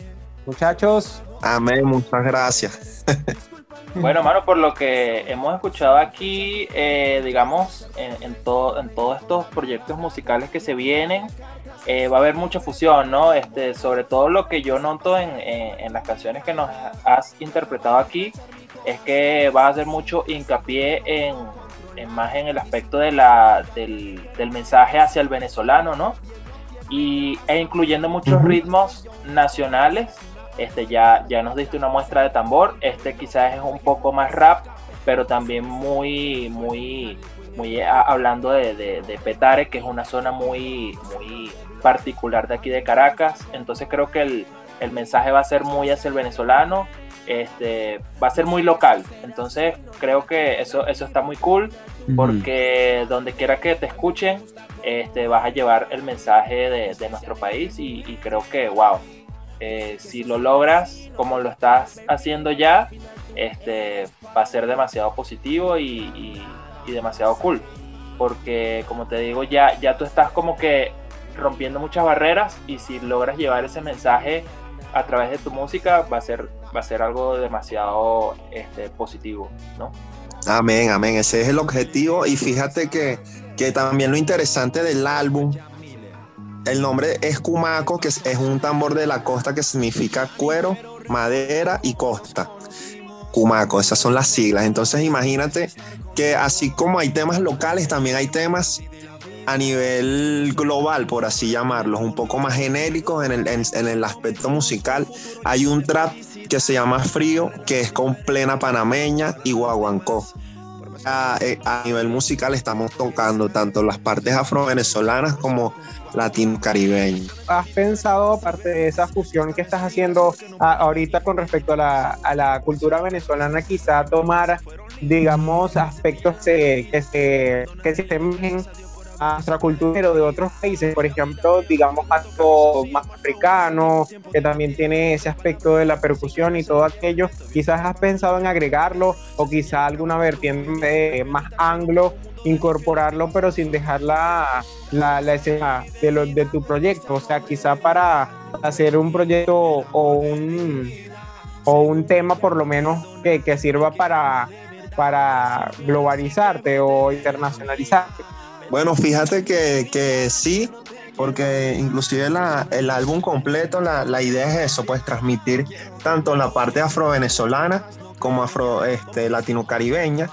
Muchachos. Amén, muchas gracias. Bueno, mano, por lo que hemos escuchado aquí, eh, digamos, en, todo, en todos estos proyectos musicales que se vienen, eh, va a haber mucha fusión, ¿no? Este, sobre todo lo que yo noto en, en, las canciones que nos has interpretado aquí, es que va a hacer mucho hincapié en, más en el aspecto de la, del, mensaje hacia el venezolano, ¿no? Y, e incluyendo muchos ritmos nacionales este ya, ya nos diste una muestra de tambor. Este quizás es un poco más rap, pero también muy, muy, muy hablando de, Petare, que es una zona muy, muy particular de aquí de Caracas. Entonces creo que el, mensaje va a ser muy hacia el venezolano. Este, va a ser muy local. Entonces creo que eso, eso está muy cool porque donde quiera que te escuchen, este, vas a llevar el mensaje de, nuestro país y, y, creo que, wow, eh, si lo logras como lo estás haciendo ya, este, va a ser demasiado positivo y, demasiado cool. Porque como te digo, ya, ya tú estás como que rompiendo muchas barreras y si logras llevar ese mensaje a través de tu música va a ser, va a ser algo demasiado este, positivo, ¿no? Amén, amén. Ese es el objetivo. Y fíjate que, que también lo interesante del álbum el nombre es Cumaco, que es, un tambor de la costa que significa cuero, madera y costa. Cumaco, esas son las siglas. Entonces imagínate que así como hay temas locales, también hay temas a nivel global, por así llamarlos, un poco más genéricos en el, en el aspecto musical. Hay un trap que se llama Frío, que es con plena panameña y guaguancó. Eh, a, nivel musical estamos tocando tanto las partes afro-venezolanas como latino-caribeño. ¿Has pensado, aparte de esa fusión que estás haciendo ahorita con respecto a la, a la, cultura venezolana, quizá tomar, digamos, aspectos que, se, que se a nuestra cultura de otros países, por ejemplo, digamos algo más africano, que también tiene ese aspecto de la percusión y todo aquello, quizás has pensado en agregarlo o quizá alguna vertiente más anglo, incorporarlo, pero sin dejar la, la, escena de, lo, de tu proyecto, o sea, quizá para hacer un proyecto o un, o un tema por lo menos que, que sirva para, para globalizarte o internacionalizarte. Bueno, fíjate que, sí, porque inclusive el álbum completo, la, idea es eso, pues transmitir tanto la parte afro-venezolana como afro este, latino-caribeña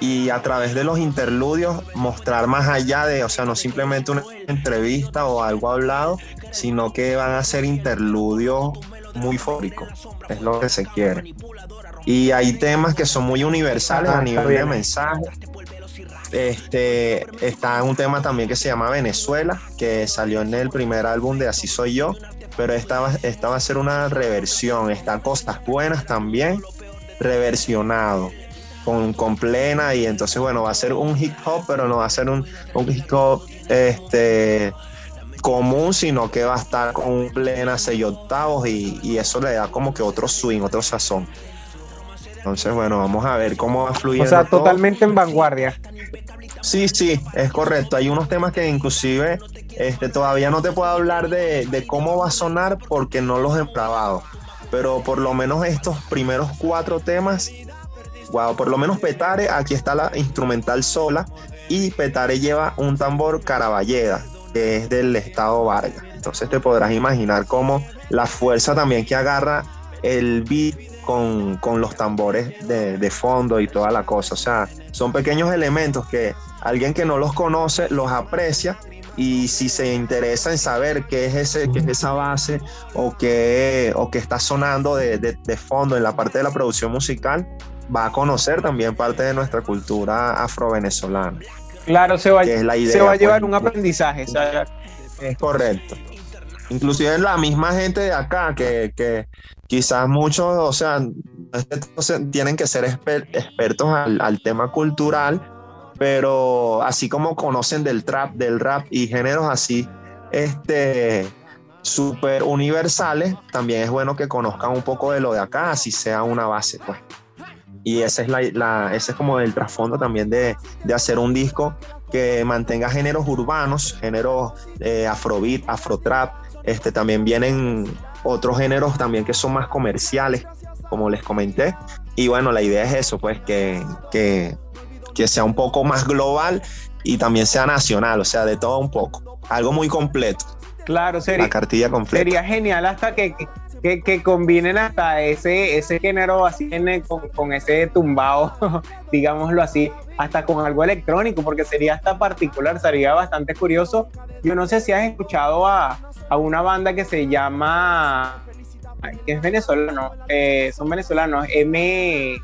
y a través de los interludios mostrar más allá de, o sea, no simplemente una entrevista o algo hablado, sino que van a ser interludios muy fóricos, es lo que se quiere. Y hay temas que son muy universales a nivel de mensaje este, está un tema también que se llama Venezuela, que salió en el primer álbum de Así Soy Yo, pero esta va, a ser una reversión. Está Costas Buenas también, reversionado, con, con, plena, y entonces, bueno, va a ser un hip hop, pero no va a ser un, un hip hop este, común, sino que va a estar con plena seis octavos, y, y eso le da como que otro swing, otro sazón. Entonces, bueno, vamos a ver cómo va a fluir. O sea, totalmente en vanguardia. Sí, sí, es correcto. Hay unos temas que inclusive este, todavía no te puedo hablar de, cómo va a sonar porque no los he grabado. Pero por lo menos estos primeros cuatro temas, wow, por lo menos Petare, aquí está la instrumental sola y Petare lleva un tambor caraballeda, que es del estado Vargas. Entonces te podrás imaginar cómo la fuerza también que agarra el beat con, los tambores de, fondo y toda la cosa. O sea, son pequeños elementos que alguien que no los conoce los aprecia y si se interesa en saber qué es, ese, qué es esa base o qué, o qué está sonando de, fondo en la parte de la producción musical, va a conocer también parte de nuestra cultura afro-venezolana. Claro, se va, se va a pues, llevar un aprendizaje. Es correcto. Inclusive la misma gente de acá que, que, quizás muchos, o sea, tienen que ser expertos al, tema cultural, pero así como conocen del trap, del rap y géneros así, este, súper universales, también es bueno que conozcan un poco de lo de acá, así sea una base, pues. Y ese es, la, ese es como el trasfondo también de, de hacer un disco que mantenga géneros urbanos, géneros eh, afrobeat, afrotrap. Este, también vienen otros géneros también que son más comerciales, como les comenté. Y bueno, la idea es eso, pues que, que, que sea un poco más global y también sea nacional, o sea, de todo un poco. Algo muy completo. Claro, sería, la cartilla completa. Sería genial hasta que, que, que, combinen hasta ese, ese género así con, con ese tumbado, digámoslo así, hasta con algo electrónico, porque sería hasta particular, sería bastante curioso. Yo no sé si has escuchado a, a una banda que se llama, que es venezolano, eh, son venezolanos, M...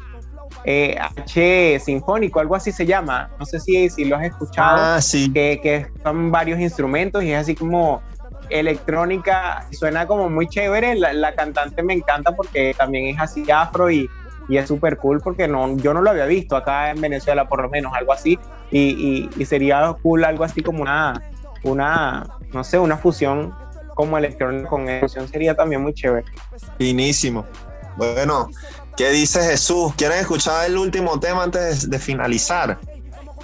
Eh, H sinfónico, algo así se llama. No sé si, si lo has escuchado. Ah, sí. Que, que, son varios instrumentos y es así como electrónica. Suena como muy chévere. La, la cantante me encanta porque también es así afro y, y es súper cool porque no, yo no lo había visto acá en Venezuela, por lo menos, algo así. Y, y, sería cool algo así como una, una, no sé, una fusión como electrónica con emoción sería también muy chévere. Finísimo. Bueno, ¿qué dice Jesús? ¿Quieren escuchar el último tema antes de finalizar?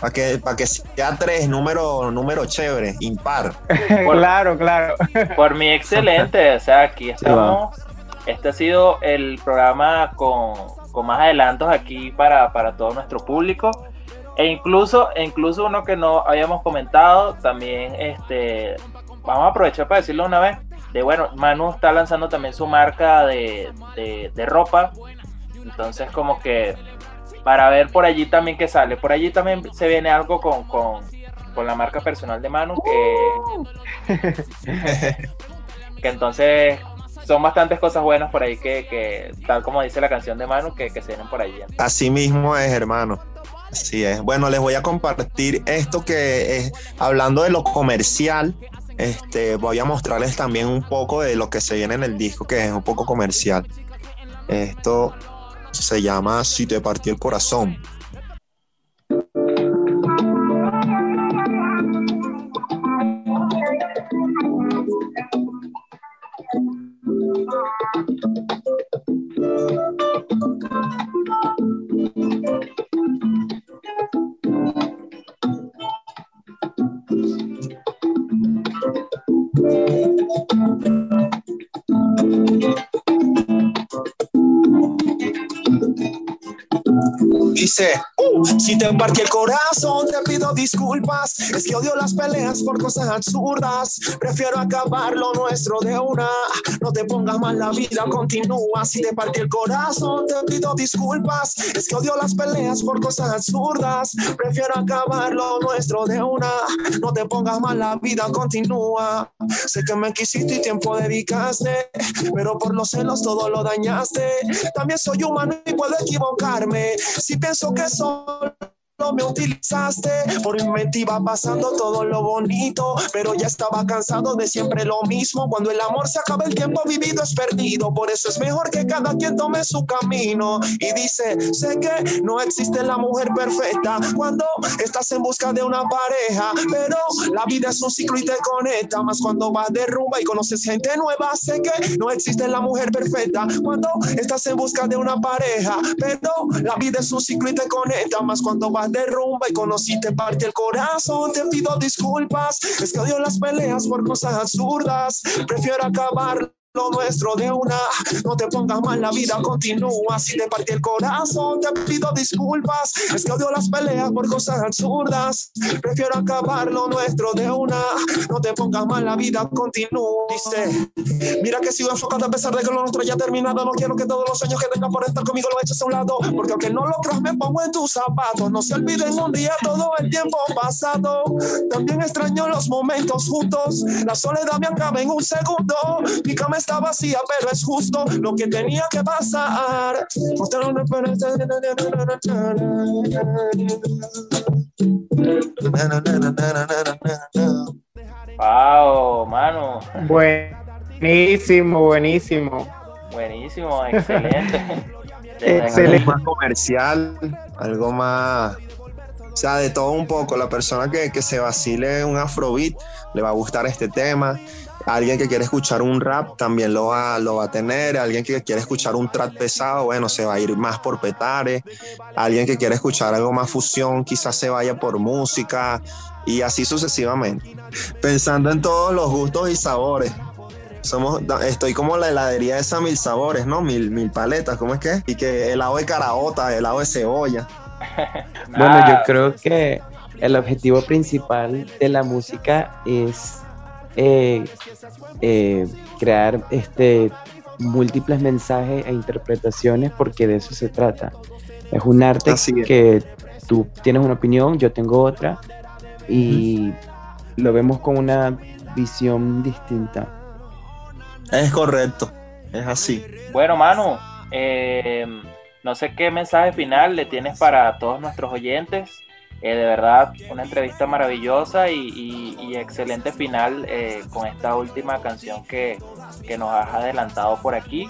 Para que, para que sea tres, número, número chévere, impar. claro, claro. Por mí, excelente. O sea, aquí estamos. Este ha sido el programa con, con más adelantos aquí para, para todo nuestro público. E incluso, e incluso uno que no habíamos comentado, también este, vamos a aprovechar para decirlo una vez, de bueno, Manu está lanzando también su marca de, de, de ropa, entonces como que para ver por allí también que sale, por allí también se viene algo con, con, con la marca personal de Manu que, que entonces son bastantes cosas buenas por ahí que, que, tal como dice la canción de Manu, que, que se vienen por allí. Así mismo es, hermano. Así es. Bueno, les voy a compartir esto que es, hablando de lo comercial, este, voy a mostrarles también un poco de lo que se viene en el disco, que es un poco comercial. Esto se llama Si te partió el corazón. Dice, si te partí el corazón, te pido disculpas. Es que odio las peleas por cosas absurdas. Prefiero acabar lo nuestro de una. No te pongas mal, la vida continúa. Si te partí el corazón, te pido disculpas. Es que odio las peleas por cosas absurdas. Prefiero acabar lo nuestro de una. No te pongas mal, la vida continúa. Sé que me quisiste y tiempo dedicaste, pero por los celos todo lo dañaste. También soy humano y puedo equivocarme. Si pienso que solo me utilizaste, por mi mente iba pasando todo lo bonito, pero ya estaba cansado de siempre lo mismo. Cuando el amor se acaba, el tiempo vivido es perdido. Por eso es mejor que cada quien tome su camino. Y dice: Sé que no existe la mujer perfecta cuando estás en busca de una pareja, pero la vida es un ciclo y te conecta. Más cuando vas de rumba y conoces gente nueva, sé que no existe la mujer perfecta cuando estás en busca de una pareja, pero la vida es un ciclo y te conecta. Más cuando vas de rumba y conociste parte el corazón, te pido disculpas. Es las peleas por cosas absurdas. Prefiero acabar lo nuestro de una. No te pongas mal, la vida continúa. Si te partí el corazón, te pido disculpas. Es que odio las peleas por cosas absurdas. Prefiero acabar lo nuestro de una. No te pongas mal, la vida continúa. Dice, mira que sigo enfocado a pesar de que lo nuestro ya terminado. No quiero que todos los sueños que tengas por estar conmigo lo eches a un lado. Porque aunque no lo creas, me pongo en tus zapatos. No se olviden un día todo el tiempo pasado. También extraño los momentos juntos. La soledad me acaba en un segundo. Mi cama está vacía, pero es justo lo que tenía que pasar. Wow, mano. Buenísimo, buenísimo. Buenísimo, excelente. Excelente. Algo más comercial, algo más. O sea, de todo un poco. La persona que, que se vacile un afrobeat le va a gustar este tema. Alguien que quiere escuchar un rap también lo va, lo va a tener. Alguien que quiere escuchar un trap pesado, bueno, se va a ir más por petare. Alguien que quiere escuchar algo más fusión, quizás se vaya por música y así sucesivamente. Pensando en todos los gustos y sabores. Somos, estoy como la heladería de esas mil sabores, ¿no? Mil, mil paletas, ¿cómo es que? Y que helado de caraota, helado de cebolla. bueno, yo creo que el objetivo principal de la música es eh, eh, crear este, múltiples mensajes e interpretaciones porque de eso se trata. Es un arte que tú tienes una opinión, yo tengo otra y lo vemos con una visión distinta. Es correcto, es así. Bueno, Manu, eh, no sé qué mensaje final le tienes para todos nuestros oyentes eh, de verdad, una entrevista maravillosa y, excelente final eh, con esta última canción que, nos has adelantado por aquí.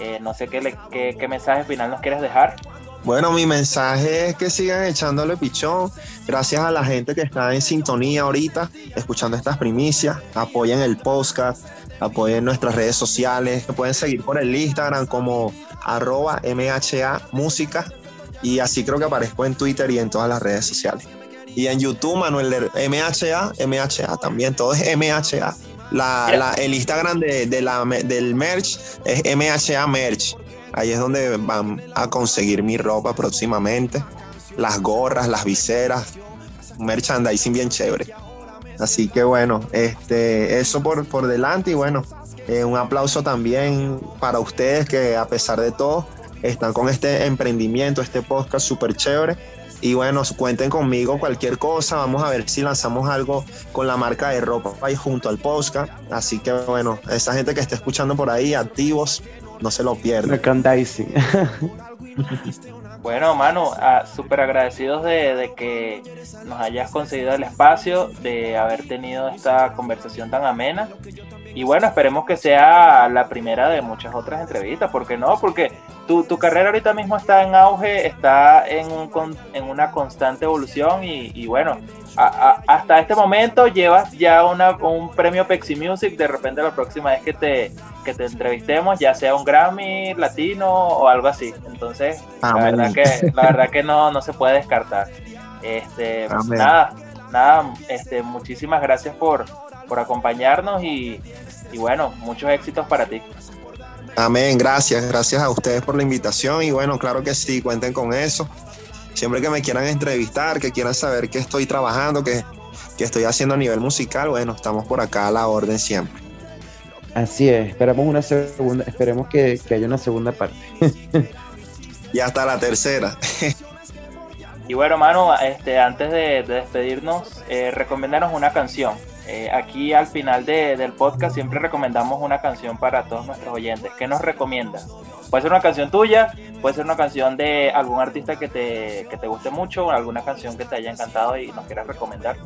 Eh, no sé qué, qué, mensaje final nos quieres dejar. Bueno, mi mensaje es que sigan echándole pichón. Gracias a la gente que está en sintonía ahorita, escuchando estas primicias. Apoyen el podcast, apoyen nuestras redes sociales. pueden seguir por el Instagram como arroba MHA Música y así creo que aparezco en Twitter y en todas las redes sociales. Y en YouTube, Manuel MHA, MHA también, todo es MHA. La, el Instagram de, la, del merch es MHA Merch. Ahí es donde van a conseguir mi ropa próximamente. Las gorras, las viseras, merchandising bien chévere. Así que bueno, este, eso por, por delante y bueno, eh, un aplauso también para ustedes que a pesar de todo están con este emprendimiento, este podcast súper chévere. Y bueno, cuenten conmigo cualquier cosa. Vamos a ver si lanzamos algo con la marca de ropa ahí junto al podcast. Así que bueno, esa gente que está escuchando por ahí, activos, no se lo pierdan. Merchandising. Bueno, mano, ah, súper agradecidos de, de, que nos hayas concedido el espacio, de haber tenido esta conversación tan amena. Y bueno, esperemos que sea la primera de muchas otras entrevistas, ¿por qué no? Porque tu, tu carrera ahorita mismo está en auge, está en, un, en una constante evolución y, bueno, hasta este momento llevas ya una, un premio Pexi Music, de repente la próxima vez que te, que te entrevistemos, ya sea un Grammy latino o algo así. Entonces, la verdad que, la verdad que no, no se puede descartar. Este, nada, nada, este, muchísimas gracias por, por acompañarnos y, y bueno, muchos éxitos para ti. Amén, gracias, gracias a ustedes por la invitación y bueno, claro que sí, cuenten con eso. Siempre que me quieran entrevistar, que quieran saber qué estoy trabajando, qué, estoy haciendo a nivel musical, bueno, estamos por acá a la orden siempre. Así es, esperamos una segunda, esperemos que, haya una segunda parte. y hasta la tercera. y bueno, mano, este, antes de, despedirnos, eh, recomendanos una canción eh, aquí al final del podcast siempre recomendamos una canción para todos nuestros oyentes. ¿Qué nos recomiendas? Puede ser una canción tuya, puede ser una canción de algún artista que te, que te guste mucho, o alguna canción que te haya encantado y nos quieras recomendar.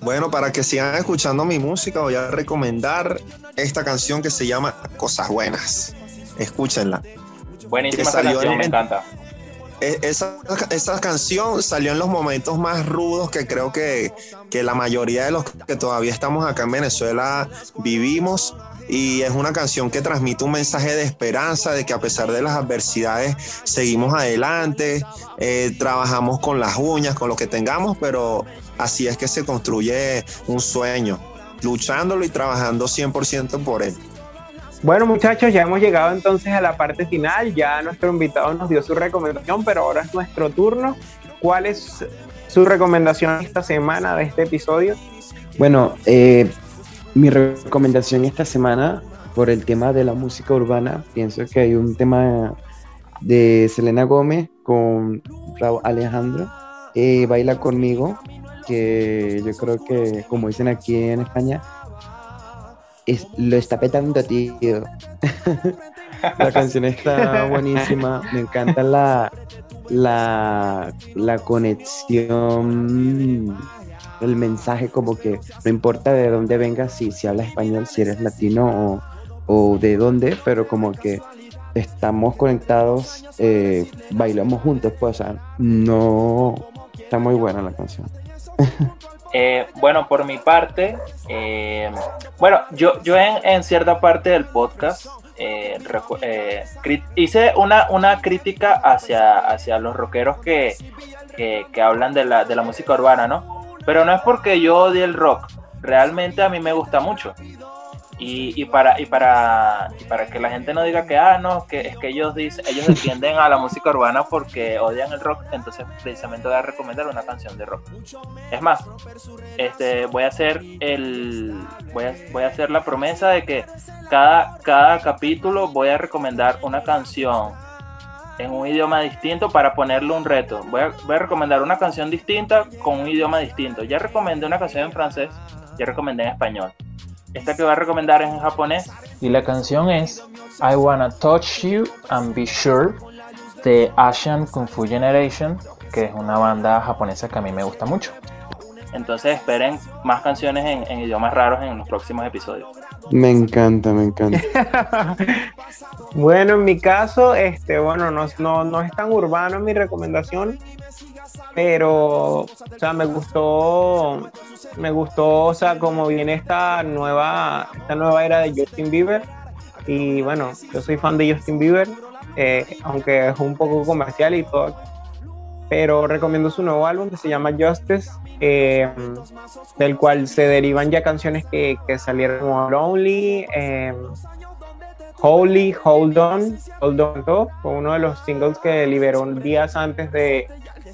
Bueno, para que sigan escuchando mi música, voy a recomendar esta canción que se llama Cosas Buenas. Escúchenla. Buenísima canción, me encanta. E, esa, esa, canción salió en los momentos más rudos que creo que, que la mayoría de los que todavía estamos acá en Venezuela vivimos y es una canción que transmite un mensaje de esperanza, de que a pesar de las adversidades seguimos adelante, eh, trabajamos con las uñas, con lo que tengamos, pero así es que se construye un sueño, luchándolo y trabajando 100% por él. Bueno, muchachos, ya hemos llegado entonces a la parte final. Ya nuestro invitado nos dio su recomendación, pero ahora es nuestro turno. ¿Cuál es su recomendación esta semana de este episodio? Bueno, eh, mi recomendación esta semana por el tema de la música urbana, pienso que hay un tema de Selena Gómez con Raúl Alejandro, eh, Baila conmigo, que yo creo que, como dicen aquí en España, lo está petando, tío. la canción está buenísima. Me encanta la, la, la conexión, el mensaje, como que no importa de dónde vengas, si, si hablas español, si eres latino o, de dónde, pero como que estamos conectados, eh, bailamos juntos, pues, o sea, no, está muy buena la canción. Eh, bueno, por mi parte, eh, bueno, yo, yo en, cierta parte del podcast eh, hice una, una crítica hacia, hacia los rockeros que, que, que hablan de la, de la música urbana, ¿no? Pero no es porque yo odie el rock, realmente a mí me gusta mucho. Y, para, y, para, que la gente no diga que, ah, no, que es que ellos, dicen, ellos defienden a la música urbana porque odian el rock, entonces precisamente voy a recomendar una canción de rock. Es más, este, voy a hacer el voy a, voy a hacer la promesa de que cada, cada capítulo voy a recomendar una canción en un idioma distinto para ponerle un reto. Voy a, voy a recomendar una canción distinta con un idioma distinto. Ya recomendé una canción en francés, ya recomendé en español esta que voy a recomendar es en japonés. Y la canción es I Wanna Touch You and Be Sure de Asian Kung Fu Generation, que es una banda japonesa que a mí me gusta mucho. Entonces esperen más canciones en, idiomas raros en los próximos episodios. Me encanta, me encanta. bueno, en mi caso, este, bueno, no, no, no es tan urbano mi recomendación, pero, o sea, me gustó, me gustó, o sea, como viene esta nueva, esta nueva era de Justin Bieber. Y bueno, yo soy fan de Justin Bieber, eh, aunque es un poco comercial y todo. Pero recomiendo su nuevo álbum que se llama Justice, eh, del cual se derivan ya canciones que, que salieron como Lonely, eh, Holy, Hold On, Hold On fue uno de los singles que liberó días antes de,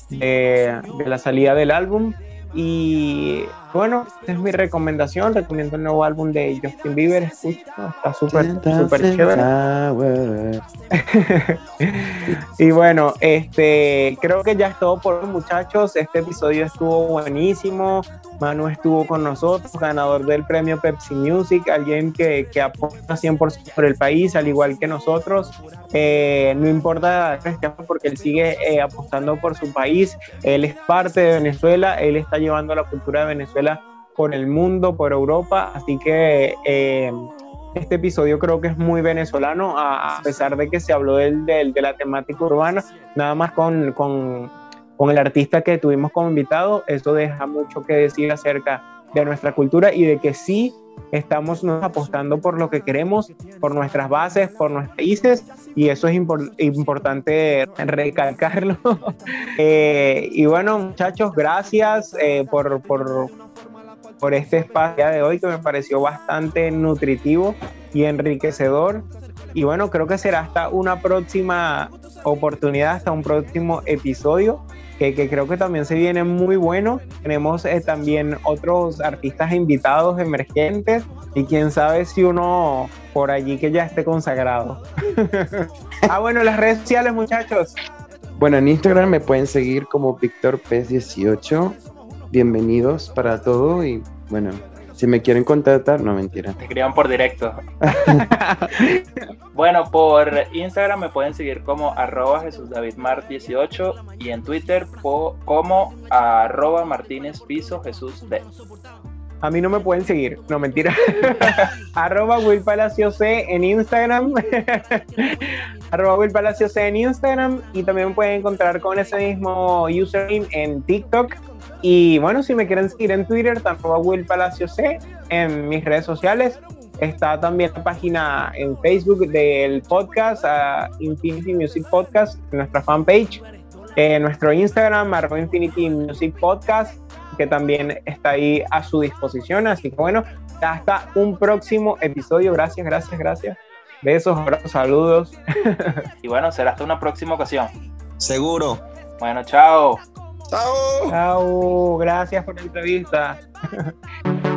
de, la salida del álbum. Y bueno, esta es mi recomendación. Recomiendo el nuevo álbum de Justin Bieber. está súper, súper chévere. y bueno, este, creo que ya es todo por hoy, muchachos. Este episodio estuvo buenísimo. Manu estuvo con nosotros, ganador del premio Pepsi Music, alguien que, que aporta 100% por el país, al igual que nosotros. Eh, no importa porque él sigue eh, apostando por su país, él es parte de Venezuela, él está llevando la cultura de Venezuela por el mundo, por Europa, así que eh, este episodio creo que es muy venezolano, a, pesar de que se habló del, de la temática urbana, nada más con, con con el artista que tuvimos como invitado, eso deja mucho que decir acerca de nuestra cultura y de que sí estamos apostando por lo que queremos, por nuestras bases, por nuestros países, y eso es importante recalcarlo. Eh, y bueno, muchachos, gracias eh, por, por, por este espacio de hoy que me pareció bastante nutritivo y enriquecedor. Y bueno, creo que será hasta una próxima oportunidad, hasta un próximo episodio que, creo que también se viene muy bueno. Tenemos eh, también otros artistas invitados emergentes y quién sabe si uno por allí que ya esté consagrado. ah, bueno, las redes sociales, muchachos. Bueno, en Instagram me pueden seguir como VictorPes18. Bienvenidos para todo y bueno, si me quieren contratar, no mentira. Me escriban por directo. bueno, por Instagram me pueden seguir como arroba jesusdavidmart18 y en Twitter como arroba martínez piso jesús A mí no me pueden seguir, no mentira. arroba Will Palacio C en Instagram. arroba Will Palacio C en Instagram. Y también me pueden encontrar con ese mismo username en TikTok y bueno, si me quieren seguir en Twitter, a Will Palacio C, en mis redes sociales. Está también la página en Facebook del podcast, Infinity Music Podcast, nuestra fanpage. En nuestro Instagram, arroba Infinity Music Podcast, que también está ahí a su disposición. Así que bueno, hasta un próximo episodio. Gracias, gracias, gracias. Besos, abrazos, saludos. Y bueno, será hasta una próxima ocasión. Seguro. Bueno, chao. Chao. Chao, gracias por la entrevista.